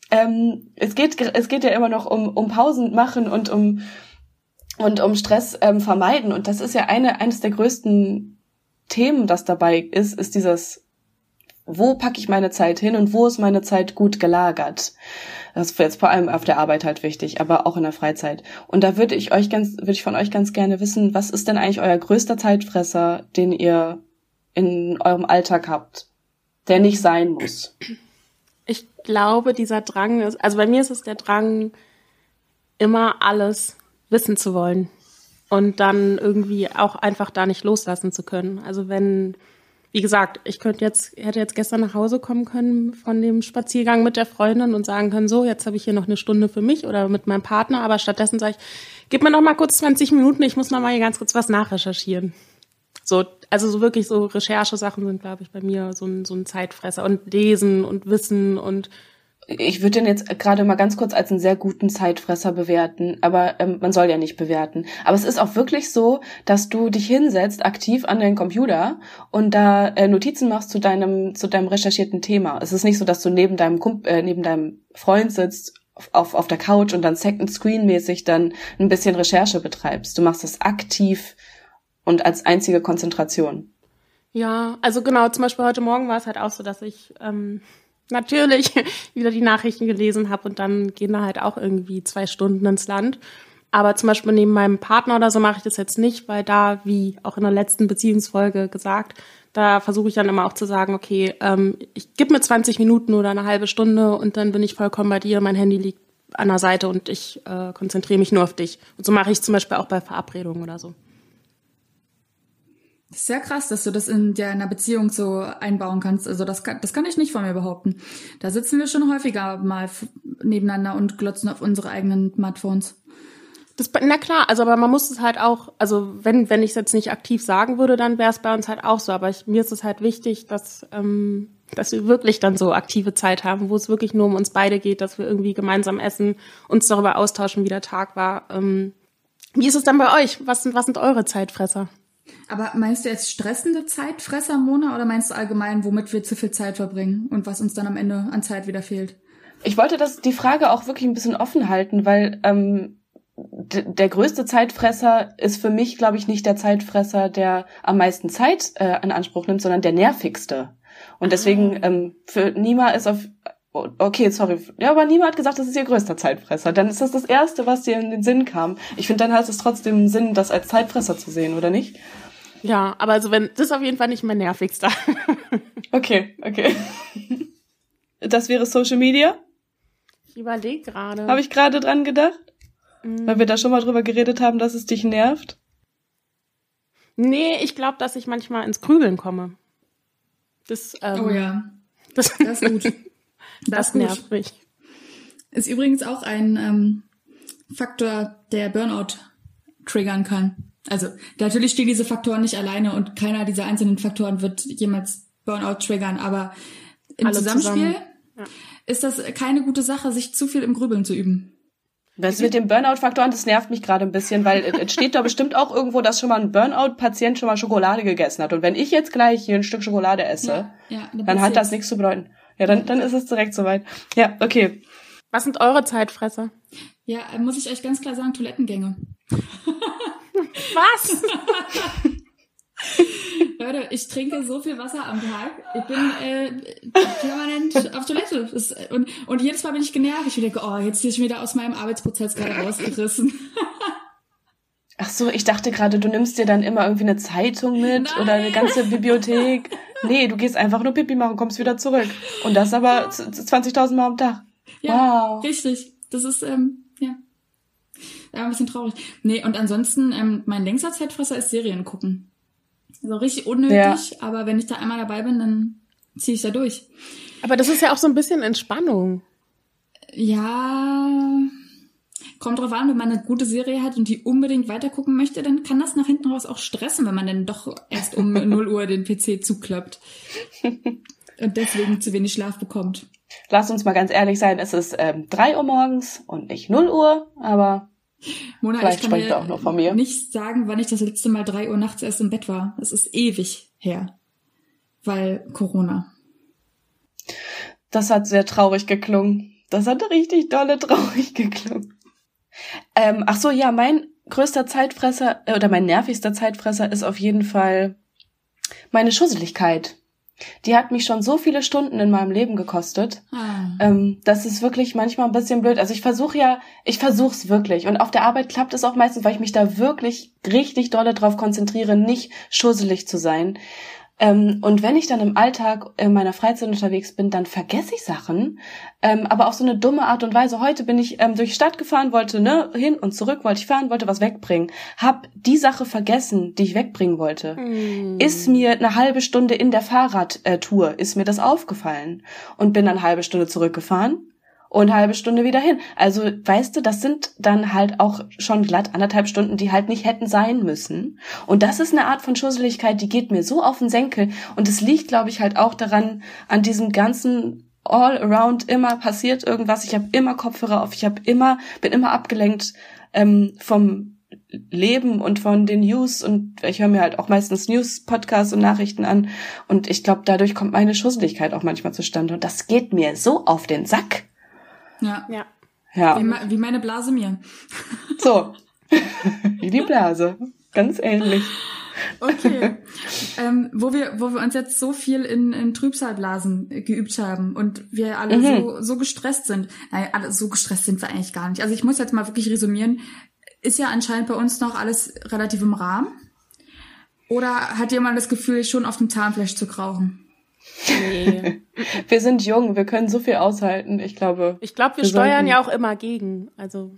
ähm, es, geht, es geht ja immer noch um, um Pausen machen und um und um Stress ähm, vermeiden. Und das ist ja eine eines der größten Themen, das dabei ist, ist dieses, wo packe ich meine Zeit hin und wo ist meine Zeit gut gelagert? Das ist jetzt vor allem auf der Arbeit halt wichtig, aber auch in der Freizeit. Und da würde ich euch ganz, würde ich von euch ganz gerne wissen, was ist denn eigentlich euer größter Zeitfresser, den ihr in eurem Alltag habt, der nicht sein muss? Ich glaube, dieser Drang ist, also bei mir ist es der Drang, immer alles wissen zu wollen und dann irgendwie auch einfach da nicht loslassen zu können. Also wenn, wie gesagt, ich könnte jetzt, hätte jetzt gestern nach Hause kommen können von dem Spaziergang mit der Freundin und sagen können, so, jetzt habe ich hier noch eine Stunde für mich oder mit meinem Partner, aber stattdessen sage ich, gib mir noch mal kurz 20 Minuten, ich muss noch mal hier ganz kurz was nachrecherchieren. So, also so wirklich so Recherchesachen sind, glaube ich, bei mir so ein, so ein Zeitfresser und Lesen und Wissen und ich würde den jetzt gerade mal ganz kurz als einen sehr guten Zeitfresser bewerten, aber ähm, man soll ja nicht bewerten. Aber es ist auch wirklich so, dass du dich hinsetzt aktiv an deinen Computer und da äh, Notizen machst zu deinem zu deinem recherchierten Thema. Es ist nicht so, dass du neben deinem Kump äh, neben deinem Freund sitzt auf, auf der Couch und dann Second Screen mäßig dann ein bisschen Recherche betreibst. Du machst es aktiv und als einzige Konzentration. Ja, also genau, zum Beispiel heute Morgen war es halt auch so, dass ich ähm, natürlich wieder die Nachrichten gelesen habe und dann gehen da halt auch irgendwie zwei Stunden ins Land. Aber zum Beispiel neben meinem Partner oder so mache ich das jetzt nicht, weil da, wie auch in der letzten Beziehungsfolge gesagt, da versuche ich dann immer auch zu sagen, okay, ähm, ich gib mir 20 Minuten oder eine halbe Stunde und dann bin ich vollkommen bei dir, mein Handy liegt an der Seite und ich äh, konzentriere mich nur auf dich. Und so mache ich zum Beispiel auch bei Verabredungen oder so. Sehr krass, dass du das in deiner Beziehung so einbauen kannst. Also das kann, das kann ich nicht von mir behaupten. Da sitzen wir schon häufiger mal nebeneinander und glotzen auf unsere eigenen Smartphones. Das, na klar, also aber man muss es halt auch, also wenn, wenn ich es jetzt nicht aktiv sagen würde, dann wäre es bei uns halt auch so. Aber ich, mir ist es halt wichtig, dass, ähm, dass wir wirklich dann so aktive Zeit haben, wo es wirklich nur um uns beide geht, dass wir irgendwie gemeinsam essen, uns darüber austauschen, wie der Tag war. Ähm, wie ist es dann bei euch? Was sind, was sind eure Zeitfresser? Aber meinst du jetzt stressende Zeitfresser, Mona, oder meinst du allgemein, womit wir zu viel Zeit verbringen und was uns dann am Ende an Zeit wieder fehlt? Ich wollte das, die Frage auch wirklich ein bisschen offen halten, weil ähm, der größte Zeitfresser ist für mich, glaube ich, nicht der Zeitfresser, der am meisten Zeit äh, in Anspruch nimmt, sondern der nervigste. Und deswegen ah. ähm, für Nima ist auf okay, sorry. Ja, aber niemand hat gesagt, das ist ihr größter Zeitfresser. Dann ist das das Erste, was dir in den Sinn kam. Ich finde, dann hat es trotzdem Sinn, das als Zeitfresser zu sehen, oder nicht? Ja, aber also wenn, das ist auf jeden Fall nicht mein nervigster. okay, okay. Das wäre Social Media? Ich überlege gerade. Habe ich gerade dran gedacht? Mhm. Weil wir da schon mal drüber geredet haben, dass es dich nervt? Nee, ich glaube, dass ich manchmal ins Grübeln komme. Das, ähm, oh ja. Das, das ist gut. Das, das nervt mich. Ist übrigens auch ein ähm, Faktor, der Burnout triggern kann. Also natürlich stehen diese Faktoren nicht alleine und keiner dieser einzelnen Faktoren wird jemals Burnout triggern, aber im Alle Zusammenspiel ja. ist das keine gute Sache, sich zu viel im Grübeln zu üben. Das mit dem Burnout-Faktoren, das nervt mich gerade ein bisschen, weil es steht da bestimmt auch irgendwo, dass schon mal ein Burnout-Patient schon mal Schokolade gegessen hat. Und wenn ich jetzt gleich hier ein Stück Schokolade esse, ja, ja, dann hat das nichts zu bedeuten. Ja, dann, dann ist es direkt soweit. Ja, okay. Was sind eure Zeitfresser? Ja, muss ich euch ganz klar sagen, Toilettengänge. Was? Leute, ich trinke so viel Wasser am Tag. Ich bin äh, permanent auf Toilette. Das, und, und jedes Mal bin ich genervt. Ich denke, oh, jetzt ist ich wieder aus meinem Arbeitsprozess gerade rausgerissen. Ach so, ich dachte gerade, du nimmst dir dann immer irgendwie eine Zeitung mit Nein. oder eine ganze Bibliothek. Nee, du gehst einfach nur Pipi machen, kommst wieder zurück. Und das aber 20.000 Mal am Tag. Ja, wow. richtig. Das ist, ähm, ja. Ja, ein bisschen traurig. Nee, und ansonsten, ähm, mein längster Zeitfresser ist Serien gucken. Also richtig unnötig, ja. aber wenn ich da einmal dabei bin, dann ziehe ich da durch. Aber das ist ja auch so ein bisschen Entspannung. Ja, kommt drauf an, wenn man eine gute Serie hat und die unbedingt weitergucken möchte, dann kann das nach hinten raus auch stressen, wenn man dann doch erst um 0 Uhr den PC zuklappt. Und deswegen zu wenig Schlaf bekommt. Lass uns mal ganz ehrlich sein, es ist ähm, 3 Uhr morgens und nicht 0 Uhr, aber Mona, Vielleicht ich kann dir auch noch von mir. nicht sagen, wann ich das letzte Mal drei Uhr nachts erst im Bett war. Es ist ewig her. Weil Corona. Das hat sehr traurig geklungen. Das hat richtig dolle traurig geklungen. Ähm, ach so, ja, mein größter Zeitfresser äh, oder mein nervigster Zeitfresser ist auf jeden Fall meine Schusseligkeit. Die hat mich schon so viele Stunden in meinem Leben gekostet. Ah. Ähm, das ist wirklich manchmal ein bisschen blöd. Also ich versuche ja, ich versuche es wirklich. Und auf der Arbeit klappt es auch meistens, weil ich mich da wirklich richtig dolle drauf konzentriere, nicht schusselig zu sein. Ähm, und wenn ich dann im Alltag in meiner Freizeit unterwegs bin, dann vergesse ich Sachen, ähm, aber auf so eine dumme Art und Weise. Heute bin ich ähm, durch die Stadt gefahren, wollte ne hin und zurück, wollte ich fahren, wollte was wegbringen, hab die Sache vergessen, die ich wegbringen wollte. Mm. Ist mir eine halbe Stunde in der Fahrradtour ist mir das aufgefallen und bin dann eine halbe Stunde zurückgefahren und halbe Stunde wieder hin. Also, weißt du, das sind dann halt auch schon glatt anderthalb Stunden, die halt nicht hätten sein müssen. Und das ist eine Art von Schusseligkeit, die geht mir so auf den Senkel. Und es liegt, glaube ich, halt auch daran, an diesem ganzen all around immer passiert irgendwas. Ich habe immer Kopfhörer auf, ich habe immer, bin immer abgelenkt ähm, vom Leben und von den News und ich höre mir halt auch meistens News, Podcasts und Nachrichten an und ich glaube, dadurch kommt meine Schusseligkeit auch manchmal zustande und das geht mir so auf den Sack. Ja. Ja. ja. Wie, wie meine Blase mir. So. wie die Blase. Ganz ähnlich. Okay. ähm, wo wir, wo wir uns jetzt so viel in, in Trübsalblasen geübt haben und wir alle mhm. so, so gestresst sind. Nein, alle, so gestresst sind wir eigentlich gar nicht. Also ich muss jetzt mal wirklich resümieren. Ist ja anscheinend bei uns noch alles relativ im Rahmen. Oder hat jemand das Gefühl, schon auf dem Zahnfleisch zu krauchen? Nee. wir sind jung, wir können so viel aushalten, ich glaube. Ich glaube, wir, wir, steuern sollten... ja auch immer gegen. Also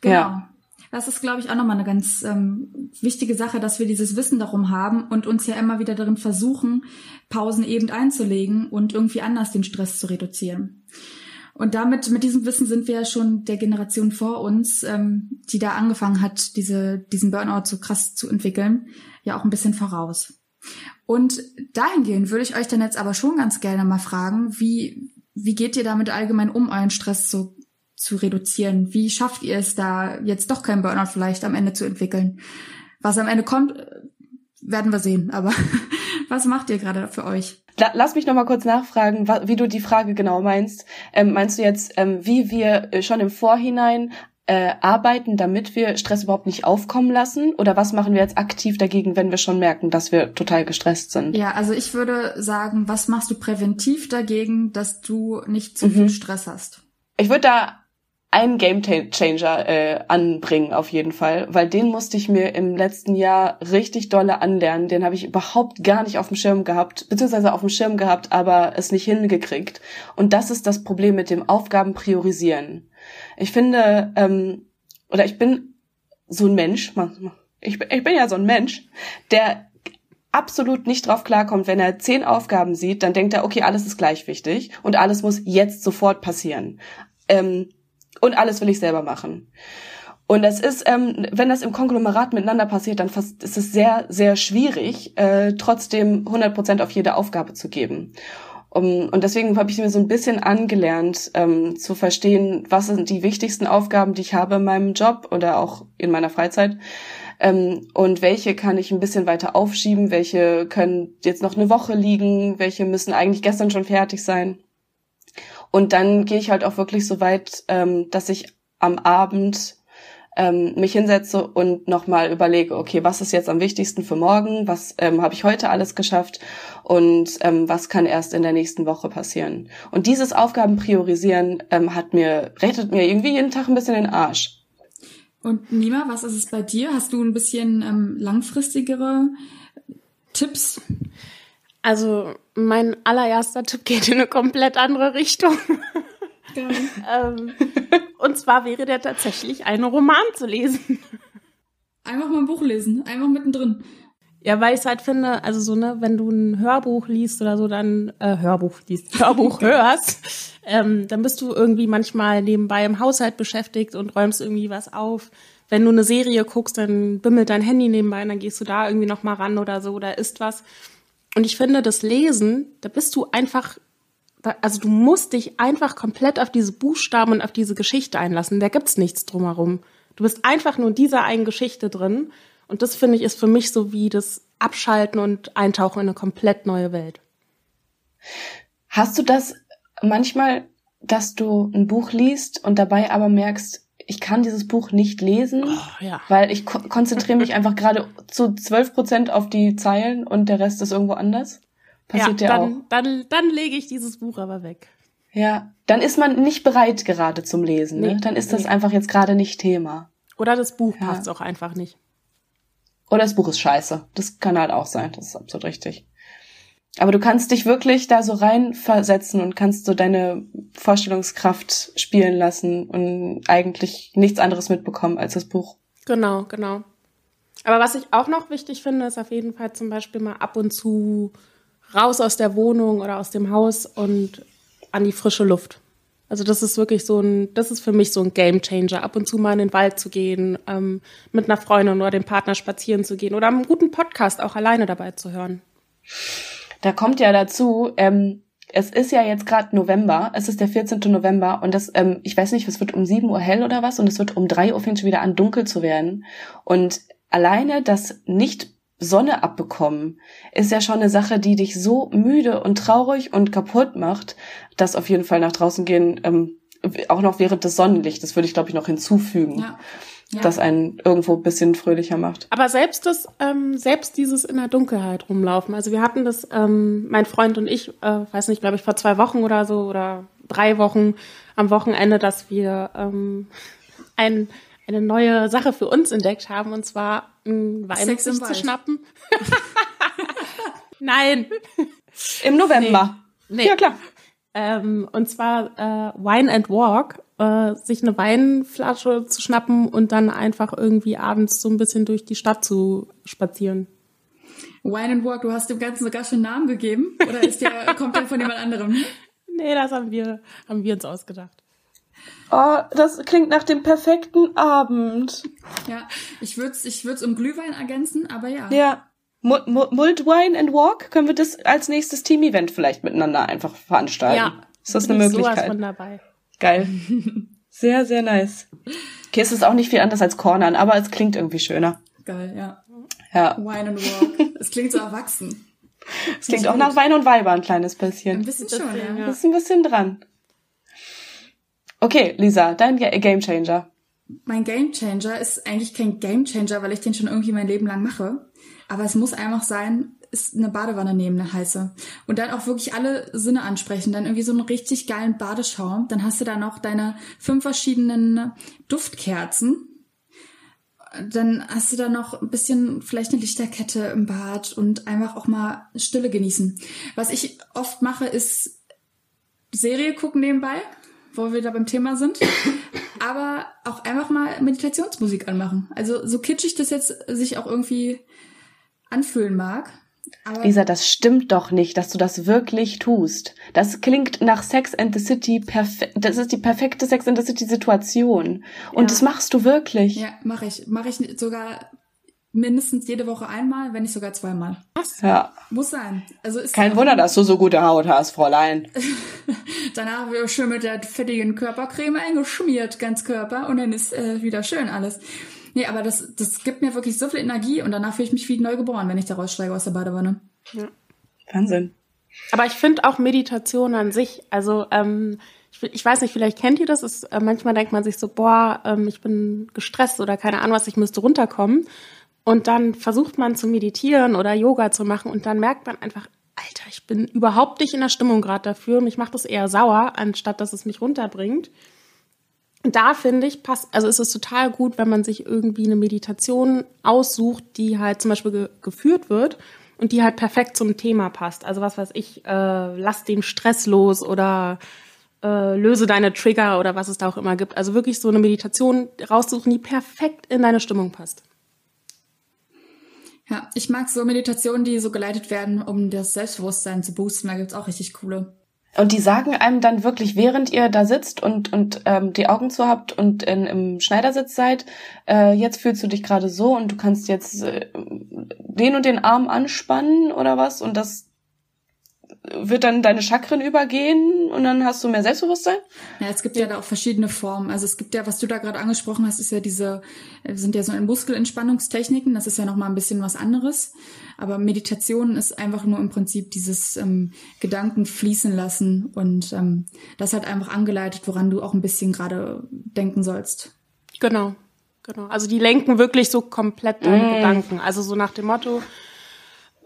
genau. Ja. Das ist, glaube ich, auch nochmal eine ganz ähm, wichtige Sache, dass wir dieses Wissen darum haben und uns ja immer wieder darin versuchen, Pausen eben einzulegen und irgendwie anders den Stress zu reduzieren. Und damit, mit diesem Wissen sind wir ja schon der Generation vor uns, ähm, die da angefangen hat, diese, diesen Burnout so krass zu entwickeln, ja auch ein bisschen voraus. Und dahingehend würde ich euch dann jetzt aber schon ganz gerne mal fragen, wie, wie geht ihr damit allgemein um, euren Stress so zu reduzieren? Wie schafft ihr es da jetzt doch kein Burnout vielleicht am Ende zu entwickeln? Was am Ende kommt, werden wir sehen. Aber was macht ihr gerade für euch? Lass mich noch mal kurz nachfragen, wie du die Frage genau meinst. Ähm, meinst du jetzt, ähm, wie wir äh, schon im Vorhinein äh, arbeiten, damit wir Stress überhaupt nicht aufkommen lassen? Oder was machen wir jetzt aktiv dagegen, wenn wir schon merken, dass wir total gestresst sind? Ja, also ich würde sagen, was machst du präventiv dagegen, dass du nicht zu mhm. viel Stress hast? Ich würde da einen Game Changer äh, anbringen auf jeden Fall, weil den musste ich mir im letzten Jahr richtig dolle anlernen. Den habe ich überhaupt gar nicht auf dem Schirm gehabt, beziehungsweise auf dem Schirm gehabt, aber es nicht hingekriegt. Und das ist das Problem mit dem Aufgaben priorisieren. Ich finde, ähm, oder ich bin so ein Mensch, ich, ich bin ja so ein Mensch, der absolut nicht drauf klarkommt, wenn er zehn Aufgaben sieht, dann denkt er, okay, alles ist gleich wichtig und alles muss jetzt sofort passieren. Ähm, und alles will ich selber machen. Und das ist, ähm, wenn das im Konglomerat miteinander passiert, dann fast, ist es sehr, sehr schwierig, äh, trotzdem 100 Prozent auf jede Aufgabe zu geben. Um, und deswegen habe ich mir so ein bisschen angelernt, ähm, zu verstehen, was sind die wichtigsten Aufgaben, die ich habe in meinem Job oder auch in meiner Freizeit. Ähm, und welche kann ich ein bisschen weiter aufschieben, welche können jetzt noch eine Woche liegen, welche müssen eigentlich gestern schon fertig sein. Und dann gehe ich halt auch wirklich so weit, ähm, dass ich am Abend ähm, mich hinsetze und nochmal überlege, okay, was ist jetzt am wichtigsten für morgen, was ähm, habe ich heute alles geschafft und ähm, was kann erst in der nächsten Woche passieren. Und dieses Aufgaben priorisieren ähm, hat mir, rettet mir irgendwie jeden Tag ein bisschen den Arsch. Und Nima, was ist es bei dir? Hast du ein bisschen ähm, langfristigere Tipps? Also mein allererster Tipp geht in eine komplett andere Richtung. Ähm, und zwar wäre der tatsächlich, einen Roman zu lesen. Einfach mal ein Buch lesen, einfach mittendrin. Ja, weil ich es halt finde, also so, ne, wenn du ein Hörbuch liest oder so, dann äh, Hörbuch liest, Hörbuch hörst, ähm, dann bist du irgendwie manchmal nebenbei im Haushalt beschäftigt und räumst irgendwie was auf. Wenn du eine Serie guckst, dann bimmelt dein Handy nebenbei und dann gehst du da irgendwie noch mal ran oder so oder isst was. Und ich finde, das Lesen, da bist du einfach, also du musst dich einfach komplett auf diese Buchstaben und auf diese Geschichte einlassen. Da gibt's nichts drumherum. Du bist einfach nur in dieser einen Geschichte drin. Und das finde ich ist für mich so wie das Abschalten und Eintauchen in eine komplett neue Welt. Hast du das manchmal, dass du ein Buch liest und dabei aber merkst, ich kann dieses Buch nicht lesen, oh, ja. weil ich ko konzentriere mich einfach gerade zu zwölf Prozent auf die Zeilen und der Rest ist irgendwo anders. Passiert ja, ja dann, auch. Dann, dann lege ich dieses Buch aber weg. Ja, dann ist man nicht bereit gerade zum Lesen. Ne? Nee, Dann ist das nee. einfach jetzt gerade nicht Thema. Oder das Buch ja. passt auch einfach nicht. Oder das Buch ist scheiße. Das kann halt auch sein. Das ist absolut richtig. Aber du kannst dich wirklich da so reinversetzen und kannst so deine Vorstellungskraft spielen lassen und eigentlich nichts anderes mitbekommen als das Buch. Genau, genau. Aber was ich auch noch wichtig finde, ist auf jeden Fall zum Beispiel mal ab und zu raus aus der Wohnung oder aus dem Haus und an die frische Luft. Also das ist wirklich so ein, das ist für mich so ein Game Changer, ab und zu mal in den Wald zu gehen, ähm, mit einer Freundin oder dem Partner spazieren zu gehen oder einen guten Podcast auch alleine dabei zu hören. Da kommt ja dazu, ähm, es ist ja jetzt gerade November, es ist der 14. November und das, ähm, ich weiß nicht, es wird um 7 Uhr hell oder was und es wird um 3 Uhr fängt schon wieder an dunkel zu werden. Und alleine das nicht Sonne abbekommen ist ja schon eine Sache, die dich so müde und traurig und kaputt macht, dass auf jeden Fall nach draußen gehen, ähm, auch noch während des Sonnenlichtes, würde ich glaube ich noch hinzufügen. Ja ja. das einen irgendwo ein bisschen fröhlicher macht. Aber selbst das, ähm, selbst dieses in der Dunkelheit rumlaufen. Also wir hatten das, ähm, mein Freund und ich, äh, weiß nicht, glaube ich, vor zwei Wochen oder so oder drei Wochen am Wochenende, dass wir ähm, ein, eine neue Sache für uns entdeckt haben und zwar ein Wein sich zu schnappen. Nein. Im November. Nee. nee. Ja, klar. Ähm, und zwar äh, Wine and Walk äh, sich eine Weinflasche zu schnappen und dann einfach irgendwie abends so ein bisschen durch die Stadt zu spazieren. Wine and Walk, du hast dem Ganzen sogar schon einen Namen gegeben? Oder ist der, kommt der von jemand anderem? Nee, das haben wir, haben wir uns ausgedacht. Oh, das klingt nach dem perfekten Abend. Ja, ich würde es ich würd's um Glühwein ergänzen, aber ja. Ja. Mulled Wine and Walk, können wir das als nächstes Team-Event vielleicht miteinander einfach veranstalten? Ja. Ist das eine Möglichkeit? Sowas von dabei. Geil. Sehr, sehr nice. Okay, es ist auch nicht viel anders als Cornern, aber es klingt irgendwie schöner. Geil, ja. Ja. Wine and Walk. Es klingt so erwachsen. Es klingt auch nach Wein und Weiber ein kleines bisschen. Ein bisschen schon, ja. Ist ein bisschen dran. Okay, Lisa, dein Game Changer. mein Gamechanger ist eigentlich kein Gamechanger, weil ich den schon irgendwie mein Leben lang mache. Aber es muss einfach sein, ist eine Badewanne nehmen, eine heiße. Und dann auch wirklich alle Sinne ansprechen. Dann irgendwie so einen richtig geilen Badeschaum. Dann hast du da noch deine fünf verschiedenen Duftkerzen. Dann hast du da noch ein bisschen vielleicht eine Lichterkette im Bad und einfach auch mal Stille genießen. Was ich oft mache, ist Serie gucken nebenbei, wo wir da beim Thema sind. Aber auch einfach mal Meditationsmusik anmachen. Also so kitschig das jetzt sich auch irgendwie anfühlen mag. Aber Lisa, das stimmt doch nicht, dass du das wirklich tust. Das klingt nach Sex and the City perfekt. Das ist die perfekte Sex and the City Situation. Und ja. das machst du wirklich. Ja, mache ich. Mache ich sogar mindestens jede Woche einmal, wenn nicht sogar zweimal. Was? Ja. Muss sein. Also ist Kein Wunder, dass du so gute Haut hast, Fräulein. Danach wird schön mit der fettigen Körpercreme eingeschmiert, ganz Körper, und dann ist äh, wieder schön alles. Nee, aber das, das gibt mir wirklich so viel Energie und danach fühle ich mich wie neu geboren, wenn ich da raussteige aus der Badewanne. Ja. Wahnsinn. Aber ich finde auch Meditation an sich, also ähm, ich, ich, weiß nicht, vielleicht kennt ihr das, ist, äh, manchmal denkt man sich so, boah, ähm, ich bin gestresst oder keine Ahnung was, ich müsste runterkommen. Und dann versucht man zu meditieren oder Yoga zu machen und dann merkt man einfach, Alter, ich bin überhaupt nicht in der Stimmung gerade dafür. Mich macht das eher sauer, anstatt dass es mich runterbringt da finde ich, passt, also ist es total gut, wenn man sich irgendwie eine Meditation aussucht, die halt zum Beispiel ge geführt wird und die halt perfekt zum Thema passt. Also was weiß ich, äh, lass den Stress los oder äh, löse deine Trigger oder was es da auch immer gibt. Also wirklich so eine Meditation raussuchen, die perfekt in deine Stimmung passt. Ja, ich mag so Meditationen, die so geleitet werden, um das Selbstbewusstsein zu boosten. Da gibt's auch richtig coole. Und die sagen einem dann wirklich, während ihr da sitzt und, und ähm, die Augen zu habt und in, im Schneidersitz seid, äh, jetzt fühlst du dich gerade so und du kannst jetzt äh, den und den Arm anspannen oder was und das wird dann deine Chakren übergehen und dann hast du mehr Selbstbewusstsein? Ja, es gibt ja da auch verschiedene Formen. Also es gibt ja, was du da gerade angesprochen hast, ist ja diese, sind ja so Muskelentspannungstechniken. Das ist ja noch mal ein bisschen was anderes. Aber Meditation ist einfach nur im Prinzip dieses ähm, Gedanken fließen lassen und ähm, das hat einfach angeleitet, woran du auch ein bisschen gerade denken sollst. Genau, genau. Also die lenken wirklich so komplett deine mm. Gedanken. Also so nach dem Motto,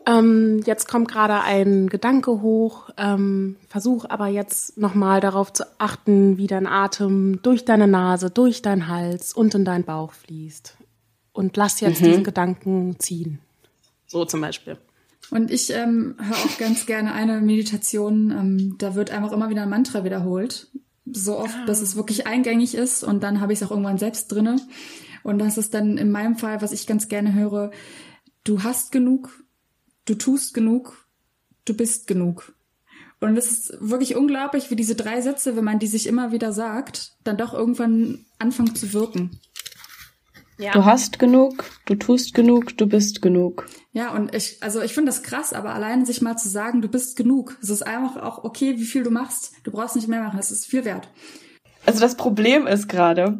ähm, jetzt kommt gerade ein Gedanke hoch, ähm, versuch aber jetzt nochmal darauf zu achten, wie dein Atem durch deine Nase, durch deinen Hals und in deinen Bauch fließt. Und lass jetzt mhm. diesen Gedanken ziehen. So zum Beispiel. Und ich ähm, höre auch ganz gerne eine Meditation, ähm, da wird einfach immer wieder ein Mantra wiederholt. So oft, ah. dass es wirklich eingängig ist und dann habe ich es auch irgendwann selbst drinne. Und das ist dann in meinem Fall, was ich ganz gerne höre, du hast genug, du tust genug, du bist genug. Und es ist wirklich unglaublich, wie diese drei Sätze, wenn man die sich immer wieder sagt, dann doch irgendwann anfangen zu wirken. Ja. Du hast genug, du tust genug, du bist genug. Ja, und ich, also ich finde das krass, aber allein sich mal zu sagen, du bist genug. Es ist einfach auch okay, wie viel du machst. Du brauchst nicht mehr machen, es ist viel wert. Also das Problem ist gerade,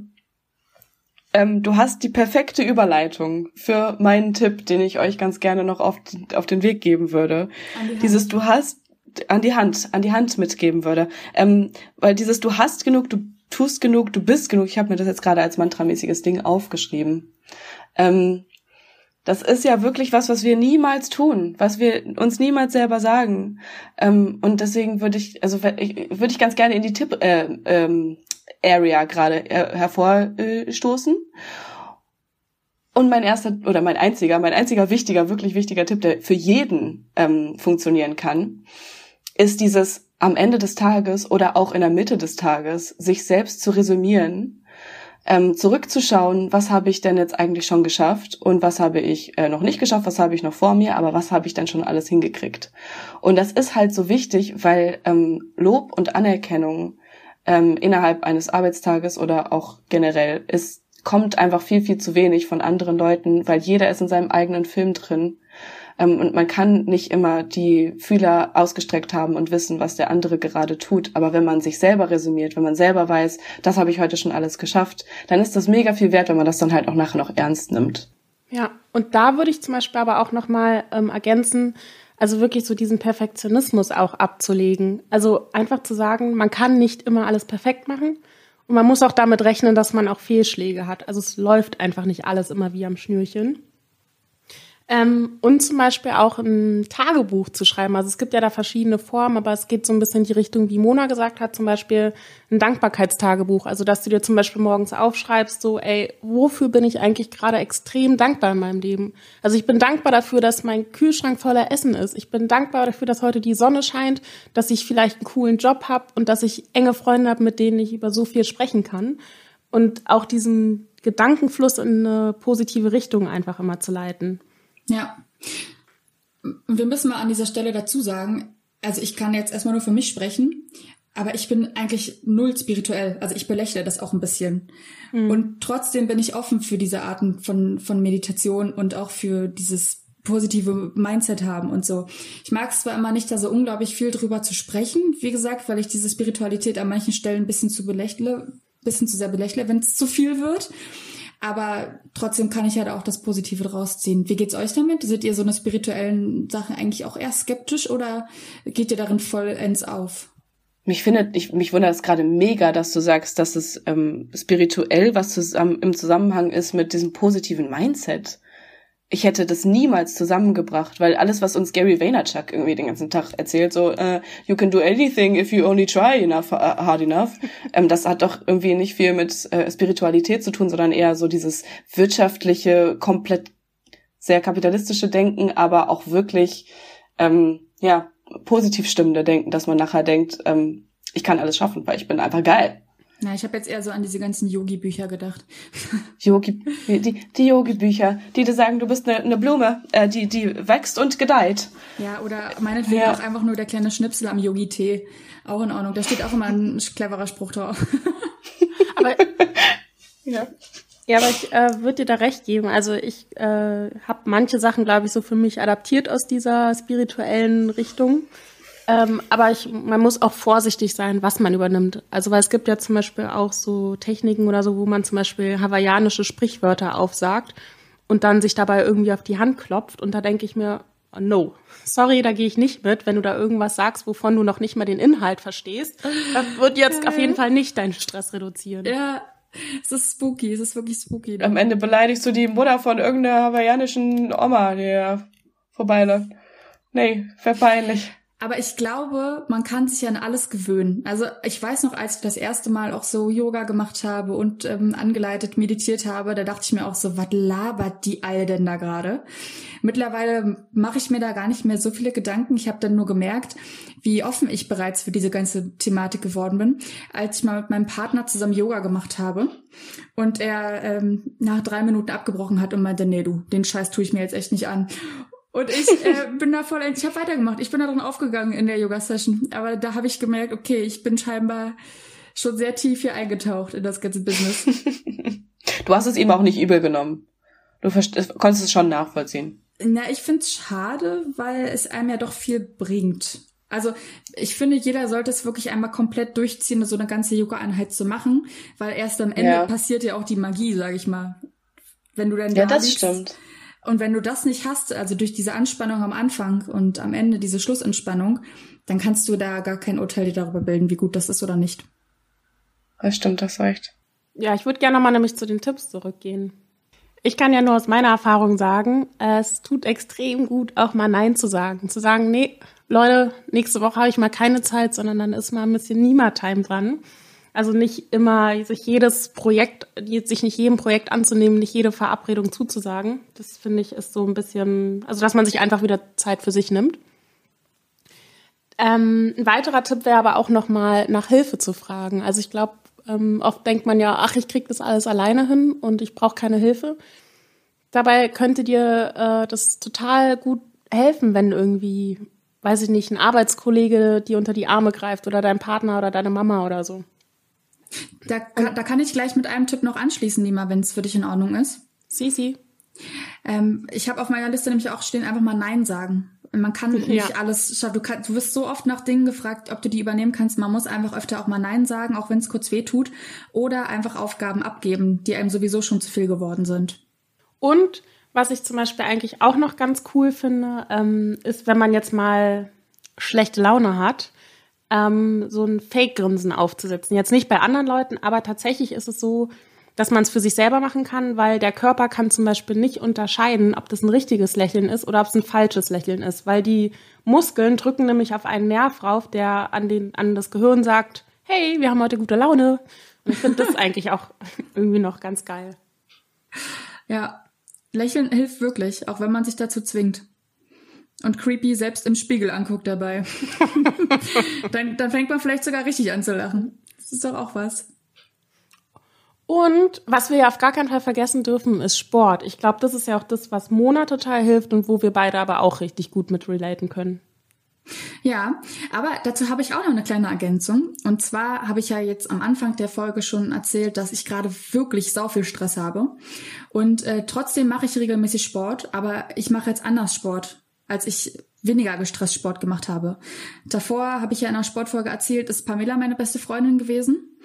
ähm, du hast die perfekte Überleitung für meinen Tipp, den ich euch ganz gerne noch auf, auf den Weg geben würde. Dieses du hast an die Hand, an die Hand mitgeben würde. Ähm, weil dieses du hast genug, du tust genug, du bist genug. Ich habe mir das jetzt gerade als mantramäßiges Ding aufgeschrieben. Ähm, das ist ja wirklich was, was wir niemals tun, was wir uns niemals selber sagen. Ähm, und deswegen würde ich, also würde ich ganz gerne in die Tipp äh, ähm, Area gerade äh, hervorstoßen. Und mein erster oder mein einziger, mein einziger wichtiger, wirklich wichtiger Tipp, der für jeden ähm, funktionieren kann, ist dieses am Ende des Tages oder auch in der Mitte des Tages sich selbst zu resümieren, ähm, zurückzuschauen, was habe ich denn jetzt eigentlich schon geschafft und was habe ich äh, noch nicht geschafft, was habe ich noch vor mir, aber was habe ich denn schon alles hingekriegt. Und das ist halt so wichtig, weil ähm, Lob und Anerkennung ähm, innerhalb eines Arbeitstages oder auch generell. Es kommt einfach viel, viel zu wenig von anderen Leuten, weil jeder ist in seinem eigenen Film drin. Ähm, und man kann nicht immer die Fühler ausgestreckt haben und wissen, was der andere gerade tut. Aber wenn man sich selber resümiert, wenn man selber weiß, das habe ich heute schon alles geschafft, dann ist das mega viel wert, wenn man das dann halt auch nachher noch ernst nimmt. Ja, und da würde ich zum Beispiel aber auch nochmal ähm, ergänzen, also wirklich so diesen Perfektionismus auch abzulegen. Also einfach zu sagen, man kann nicht immer alles perfekt machen Und man muss auch damit rechnen, dass man auch Fehlschläge hat. Also es läuft einfach nicht alles immer wie am Schnürchen. Ähm, und zum Beispiel auch ein Tagebuch zu schreiben. Also es gibt ja da verschiedene Formen, aber es geht so ein bisschen in die Richtung, wie Mona gesagt hat, zum Beispiel ein Dankbarkeitstagebuch. Also dass du dir zum Beispiel morgens aufschreibst, so, ey, wofür bin ich eigentlich gerade extrem dankbar in meinem Leben? Also ich bin dankbar dafür, dass mein Kühlschrank voller Essen ist. Ich bin dankbar dafür, dass heute die Sonne scheint, dass ich vielleicht einen coolen Job habe und dass ich enge Freunde habe, mit denen ich über so viel sprechen kann. Und auch diesen Gedankenfluss in eine positive Richtung einfach immer zu leiten. Ja. Wir müssen mal an dieser Stelle dazu sagen, also ich kann jetzt erstmal nur für mich sprechen, aber ich bin eigentlich null spirituell. Also ich belächle das auch ein bisschen. Mhm. Und trotzdem bin ich offen für diese Arten von, von Meditation und auch für dieses positive Mindset haben und so. Ich mag es zwar immer nicht, da so unglaublich viel drüber zu sprechen, wie gesagt, weil ich diese Spiritualität an manchen Stellen ein bisschen zu belächle, bisschen zu sehr belächle, wenn es zu viel wird. Aber trotzdem kann ich halt auch das Positive draus ziehen. Wie geht's euch damit? Seid ihr so eine spirituellen Sachen eigentlich auch eher skeptisch oder geht ihr darin vollends auf? Mich findet, ich, mich wundert es gerade mega, dass du sagst, dass es ähm, spirituell was zusammen, im Zusammenhang ist mit diesem positiven Mindset ich hätte das niemals zusammengebracht, weil alles, was uns Gary Vaynerchuk irgendwie den ganzen Tag erzählt, so uh, you can do anything if you only try enough uh, hard enough, ähm, das hat doch irgendwie nicht viel mit äh, Spiritualität zu tun, sondern eher so dieses wirtschaftliche, komplett sehr kapitalistische Denken, aber auch wirklich ähm, ja positiv stimmende Denken, dass man nachher denkt, ähm, ich kann alles schaffen, weil ich bin einfach geil. Na, ich habe jetzt eher so an diese ganzen Yogi-Bücher gedacht. Yogi, die, die Yogi-Bücher, die dir sagen, du bist eine, eine Blume, äh, die, die wächst und gedeiht. Ja, oder meinetwegen ja. auch einfach nur der kleine Schnipsel am Yogi-Tee. Auch in Ordnung. Da steht auch immer ein cleverer Spruch drauf. aber, ja. Ja, aber ich äh, würde dir da recht geben. Also ich äh, habe manche Sachen, glaube ich, so für mich adaptiert aus dieser spirituellen Richtung. Ähm, aber ich, man muss auch vorsichtig sein, was man übernimmt. Also weil es gibt ja zum Beispiel auch so Techniken oder so, wo man zum Beispiel hawaiianische Sprichwörter aufsagt und dann sich dabei irgendwie auf die Hand klopft. Und da denke ich mir, no, sorry, da gehe ich nicht mit. Wenn du da irgendwas sagst, wovon du noch nicht mal den Inhalt verstehst, das wird jetzt auf jeden Fall nicht deinen Stress reduzieren. Ja, es ist spooky, es ist wirklich spooky. Am Ende beleidigst du die Mutter von irgendeiner hawaiianischen Oma, die ja vorbeiläuft. Nee, wäre peinlich. Aber ich glaube, man kann sich an alles gewöhnen. Also ich weiß noch, als ich das erste Mal auch so Yoga gemacht habe und ähm, angeleitet meditiert habe, da dachte ich mir auch so, was labert die Alte denn da gerade? Mittlerweile mache ich mir da gar nicht mehr so viele Gedanken. Ich habe dann nur gemerkt, wie offen ich bereits für diese ganze Thematik geworden bin, als ich mal mit meinem Partner zusammen Yoga gemacht habe und er ähm, nach drei Minuten abgebrochen hat und meinte, nee, du, den Scheiß tue ich mir jetzt echt nicht an. Und ich äh, bin da voll, ich habe weitergemacht. Ich bin da drin aufgegangen in der Yoga-Session. Aber da habe ich gemerkt, okay, ich bin scheinbar schon sehr tief hier eingetaucht in das ganze Business. du hast es ihm auch nicht übel genommen. Du konntest es schon nachvollziehen. Na, ich find's schade, weil es einem ja doch viel bringt. Also ich finde, jeder sollte es wirklich einmal komplett durchziehen, so eine ganze Yoga-Einheit zu machen, weil erst am Ende ja. passiert ja auch die Magie, sag ich mal. Wenn du dann ja, da das liegst, stimmt und wenn du das nicht hast, also durch diese Anspannung am Anfang und am Ende diese Schlussentspannung, dann kannst du da gar kein Urteil dir darüber bilden, wie gut das ist oder nicht. Das stimmt, das reicht. Ja, ich würde gerne nochmal nämlich zu den Tipps zurückgehen. Ich kann ja nur aus meiner Erfahrung sagen, es tut extrem gut, auch mal Nein zu sagen. Zu sagen, nee, Leute, nächste Woche habe ich mal keine Zeit, sondern dann ist mal ein bisschen Nima-Time dran. Also nicht immer sich jedes Projekt, sich nicht jedem Projekt anzunehmen, nicht jede Verabredung zuzusagen. Das finde ich ist so ein bisschen, also dass man sich einfach wieder Zeit für sich nimmt. Ähm, ein weiterer Tipp wäre aber auch nochmal nach Hilfe zu fragen. Also ich glaube, ähm, oft denkt man ja, ach, ich krieg das alles alleine hin und ich brauche keine Hilfe. Dabei könnte dir äh, das total gut helfen, wenn irgendwie, weiß ich nicht, ein Arbeitskollege dir unter die Arme greift oder dein Partner oder deine Mama oder so. Da, da kann ich gleich mit einem Tipp noch anschließen, Nima, wenn es für dich in Ordnung ist. Sisi. Ähm, ich habe auf meiner Liste nämlich auch stehen, einfach mal Nein sagen. Man kann nicht ja. alles Du, kann, du wirst so oft nach Dingen gefragt, ob du die übernehmen kannst. Man muss einfach öfter auch mal Nein sagen, auch wenn es kurz weh tut. Oder einfach Aufgaben abgeben, die einem sowieso schon zu viel geworden sind. Und was ich zum Beispiel eigentlich auch noch ganz cool finde, ähm, ist, wenn man jetzt mal schlechte Laune hat, ähm, so ein Fake-Grinsen aufzusetzen. Jetzt nicht bei anderen Leuten, aber tatsächlich ist es so, dass man es für sich selber machen kann, weil der Körper kann zum Beispiel nicht unterscheiden, ob das ein richtiges Lächeln ist oder ob es ein falsches Lächeln ist, weil die Muskeln drücken nämlich auf einen Nerv rauf, der an, den, an das Gehirn sagt, hey, wir haben heute gute Laune. Und ich finde das eigentlich auch irgendwie noch ganz geil. Ja, Lächeln hilft wirklich, auch wenn man sich dazu zwingt. Und creepy selbst im Spiegel anguckt dabei. dann, dann fängt man vielleicht sogar richtig an zu lachen. Das ist doch auch was. Und was wir ja auf gar keinen Fall vergessen dürfen, ist Sport. Ich glaube, das ist ja auch das, was Mona total hilft und wo wir beide aber auch richtig gut mit relaten können. Ja, aber dazu habe ich auch noch eine kleine Ergänzung. Und zwar habe ich ja jetzt am Anfang der Folge schon erzählt, dass ich gerade wirklich sau viel Stress habe. Und äh, trotzdem mache ich regelmäßig Sport, aber ich mache jetzt anders Sport, als ich weniger gestresst Sport gemacht habe. Davor habe ich ja in einer Sportfolge erzählt, ist Pamela meine beste Freundin gewesen.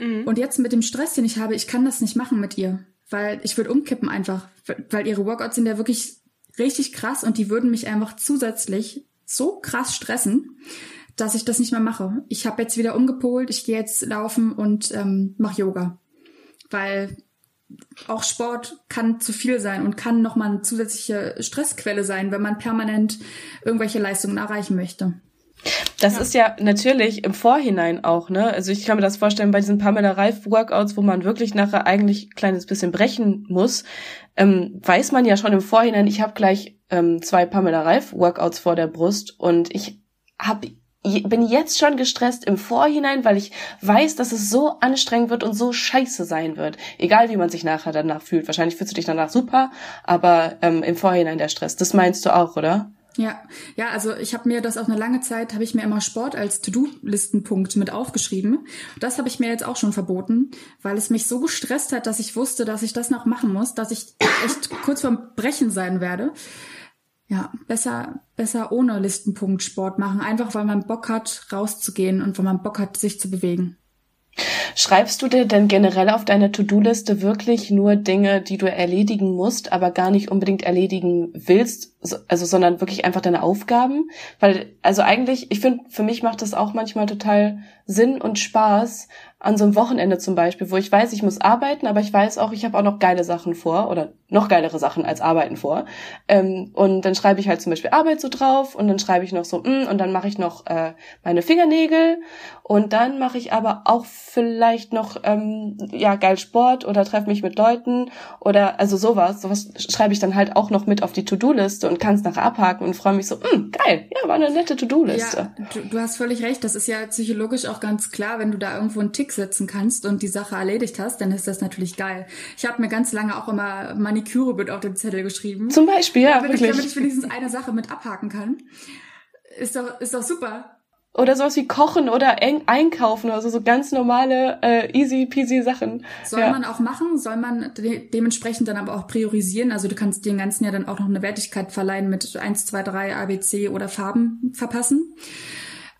Mhm. Und jetzt mit dem Stress, den ich habe, ich kann das nicht machen mit ihr, weil ich würde umkippen einfach, weil ihre Workouts sind ja wirklich richtig krass und die würden mich einfach zusätzlich so krass stressen, dass ich das nicht mehr mache. Ich habe jetzt wieder umgepolt, ich gehe jetzt laufen und ähm, mache Yoga, weil auch Sport kann zu viel sein und kann nochmal eine zusätzliche Stressquelle sein, wenn man permanent irgendwelche Leistungen erreichen möchte. Das ja. ist ja natürlich im Vorhinein auch, ne? Also ich kann mir das vorstellen bei diesen Pamela Reif Workouts, wo man wirklich nachher eigentlich ein kleines bisschen brechen muss, ähm, weiß man ja schon im Vorhinein, ich habe gleich ähm, zwei Pamela Reif Workouts vor der Brust und ich hab, bin jetzt schon gestresst im Vorhinein, weil ich weiß, dass es so anstrengend wird und so scheiße sein wird. Egal wie man sich nachher danach fühlt. Wahrscheinlich fühlst du dich danach super, aber ähm, im Vorhinein der Stress. Das meinst du auch, oder? Ja, ja, also ich habe mir das auch eine lange Zeit, habe ich mir immer Sport als To-Do-Listenpunkt mit aufgeschrieben. Das habe ich mir jetzt auch schon verboten, weil es mich so gestresst hat, dass ich wusste, dass ich das noch machen muss, dass ich echt kurz vorm Brechen sein werde. Ja, besser, besser ohne Listenpunkt Sport machen, einfach weil man Bock hat, rauszugehen und weil man Bock hat, sich zu bewegen. Schreibst du dir denn generell auf deine To-Do-Liste wirklich nur Dinge, die du erledigen musst, aber gar nicht unbedingt erledigen willst, also sondern wirklich einfach deine Aufgaben? Weil, also eigentlich, ich finde, für mich macht das auch manchmal total Sinn und Spaß, an so einem Wochenende zum Beispiel, wo ich weiß, ich muss arbeiten, aber ich weiß auch, ich habe auch noch geile Sachen vor oder noch geilere Sachen als Arbeiten vor. Ähm, und dann schreibe ich halt zum Beispiel Arbeit so drauf und dann schreibe ich noch so, mm, und dann mache ich noch äh, meine Fingernägel und dann mache ich aber auch vielleicht noch ähm, ja geil Sport oder treffe mich mit Leuten oder also sowas. Sowas schreibe ich dann halt auch noch mit auf die To-Do-Liste und kann es nachher abhaken und freue mich so, mm, geil, ja, war eine nette To-Do-Liste. Ja, du, du hast völlig recht. Das ist ja psychologisch auch ganz klar, wenn du da irgendwo einen Tick setzen kannst und die Sache erledigt hast, dann ist das natürlich geil. Ich habe mir ganz lange auch immer Maniküre mit auf den Zettel geschrieben. Zum Beispiel, ja, damit wirklich. Ich, damit ich wenigstens eine Sache mit abhaken kann. Ist doch, ist doch super. Oder sowas wie kochen oder einkaufen, also so ganz normale, äh, easy peasy Sachen. Soll ja. man auch machen, soll man de dementsprechend dann aber auch priorisieren. Also du kannst den ganzen ja dann auch noch eine Wertigkeit verleihen mit 1, 2, 3, ABC oder Farben verpassen.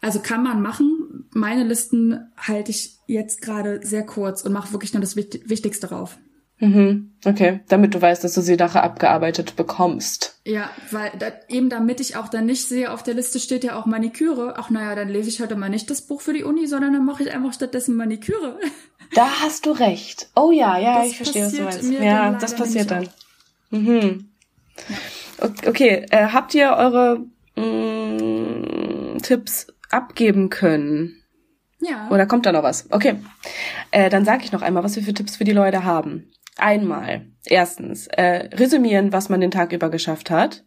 Also kann man machen. Meine Listen halte ich jetzt gerade sehr kurz und mache wirklich nur das Wichtigste drauf. Mhm. Okay, damit du weißt, dass du sie nachher abgearbeitet bekommst. Ja, weil da, eben damit ich auch dann nicht sehe, auf der Liste steht ja auch Maniküre. Ach naja, dann lese ich heute mal nicht das Buch für die Uni, sondern dann mache ich einfach stattdessen Maniküre. Da hast du recht. Oh ja, ja, das ich verstehe, was du meinst. Ja, das passiert dann. Mhm. Ja. Okay, äh, habt ihr eure mh, mm, Tipps abgeben können? Ja. Oder kommt da noch was? Okay. Äh, dann sage ich noch einmal, was wir für Tipps für die Leute haben. Einmal, erstens, äh, resümieren, was man den Tag über geschafft hat.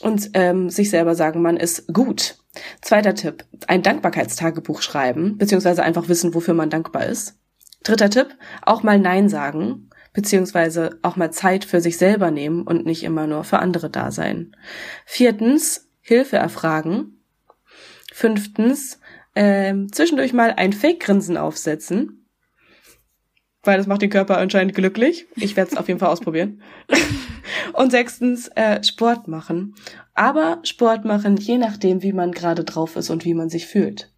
Und ähm, sich selber sagen, man ist gut. Zweiter Tipp, ein Dankbarkeitstagebuch schreiben, beziehungsweise einfach wissen, wofür man dankbar ist. Dritter Tipp, auch mal Nein sagen, beziehungsweise auch mal Zeit für sich selber nehmen und nicht immer nur für andere da sein. Viertens, Hilfe erfragen. Fünftens, ähm, zwischendurch mal ein Fake-Grinsen aufsetzen. Weil das macht den Körper anscheinend glücklich. Ich werde es auf jeden Fall ausprobieren. Und sechstens, äh, Sport machen. Aber Sport machen, je nachdem, wie man gerade drauf ist und wie man sich fühlt.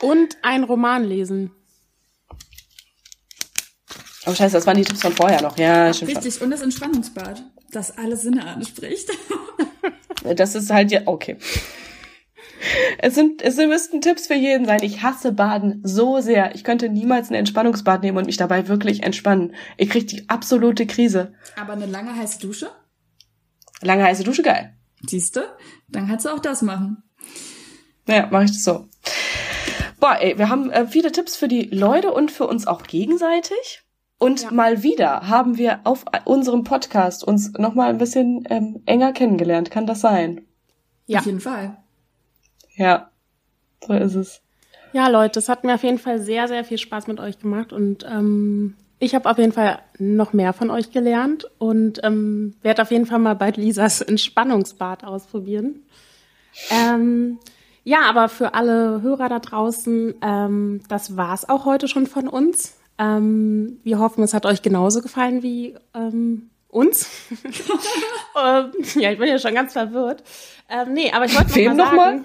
Und ein Roman lesen. Oh scheiße, das waren die Tipps von vorher noch. Ja, stimmt. Richtig, und das Entspannungsbad, das alle Sinne anspricht. das ist halt ja, okay. Es sind, es müssten Tipps für jeden sein. Ich hasse Baden so sehr. Ich könnte niemals ein Entspannungsbad nehmen und mich dabei wirklich entspannen. Ich krieg die absolute Krise. Aber eine lange heiße Dusche? Lange heiße Dusche, geil. Siehste? Dann kannst du auch das machen. Naja, mache ich das so. Boah, ey, wir haben äh, viele Tipps für die Leute und für uns auch gegenseitig. Und ja. mal wieder haben wir auf unserem Podcast uns noch mal ein bisschen ähm, enger kennengelernt. Kann das sein? Ja. Auf jeden Fall. Ja, so ist es. Ja, Leute, es hat mir auf jeden Fall sehr, sehr viel Spaß mit euch gemacht und ähm, ich habe auf jeden Fall noch mehr von euch gelernt und ähm, werde auf jeden Fall mal bald Lisas Entspannungsbad ausprobieren. Ähm, ja, aber für alle Hörer da draußen, ähm, das war's auch heute schon von uns. Ähm, wir hoffen, es hat euch genauso gefallen wie ähm, uns. ähm, ja, ich bin ja schon ganz verwirrt. Ähm, nee, aber ich wollte noch, mal sagen, noch mal?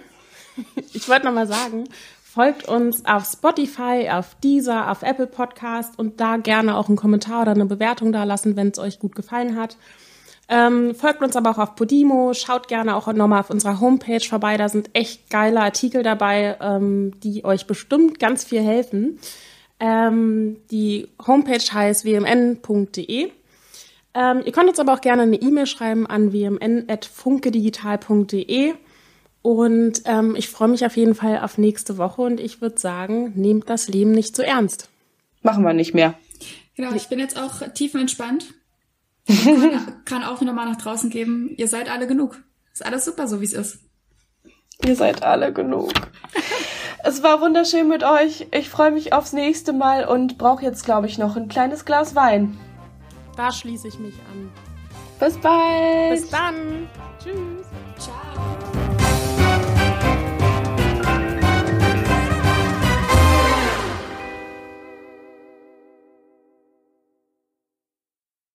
ich wollte noch mal sagen, folgt uns auf Spotify, auf Deezer, auf Apple Podcast und da gerne auch einen Kommentar oder eine Bewertung da lassen, wenn es euch gut gefallen hat. Ähm, folgt uns aber auch auf Podimo, schaut gerne auch nochmal auf unserer Homepage vorbei, da sind echt geile Artikel dabei, ähm, die euch bestimmt ganz viel helfen. Ähm, die Homepage heißt wmn.de. Ähm, ihr könnt uns aber auch gerne eine E-Mail schreiben an wmn.funkedigital.de. Und ähm, ich freue mich auf jeden Fall auf nächste Woche und ich würde sagen, nehmt das Leben nicht so ernst. Machen wir nicht mehr. Genau, ich bin jetzt auch tiefenentspannt. kann, kann auch wieder mal nach draußen geben. Ihr seid alle genug. Ist alles super, so wie es ist. Ihr seid alle genug. Es war wunderschön mit euch. Ich freue mich aufs nächste Mal und brauche jetzt, glaube ich, noch ein kleines Glas Wein. Da schließe ich mich an. Bis bald. Bis dann. Tschüss.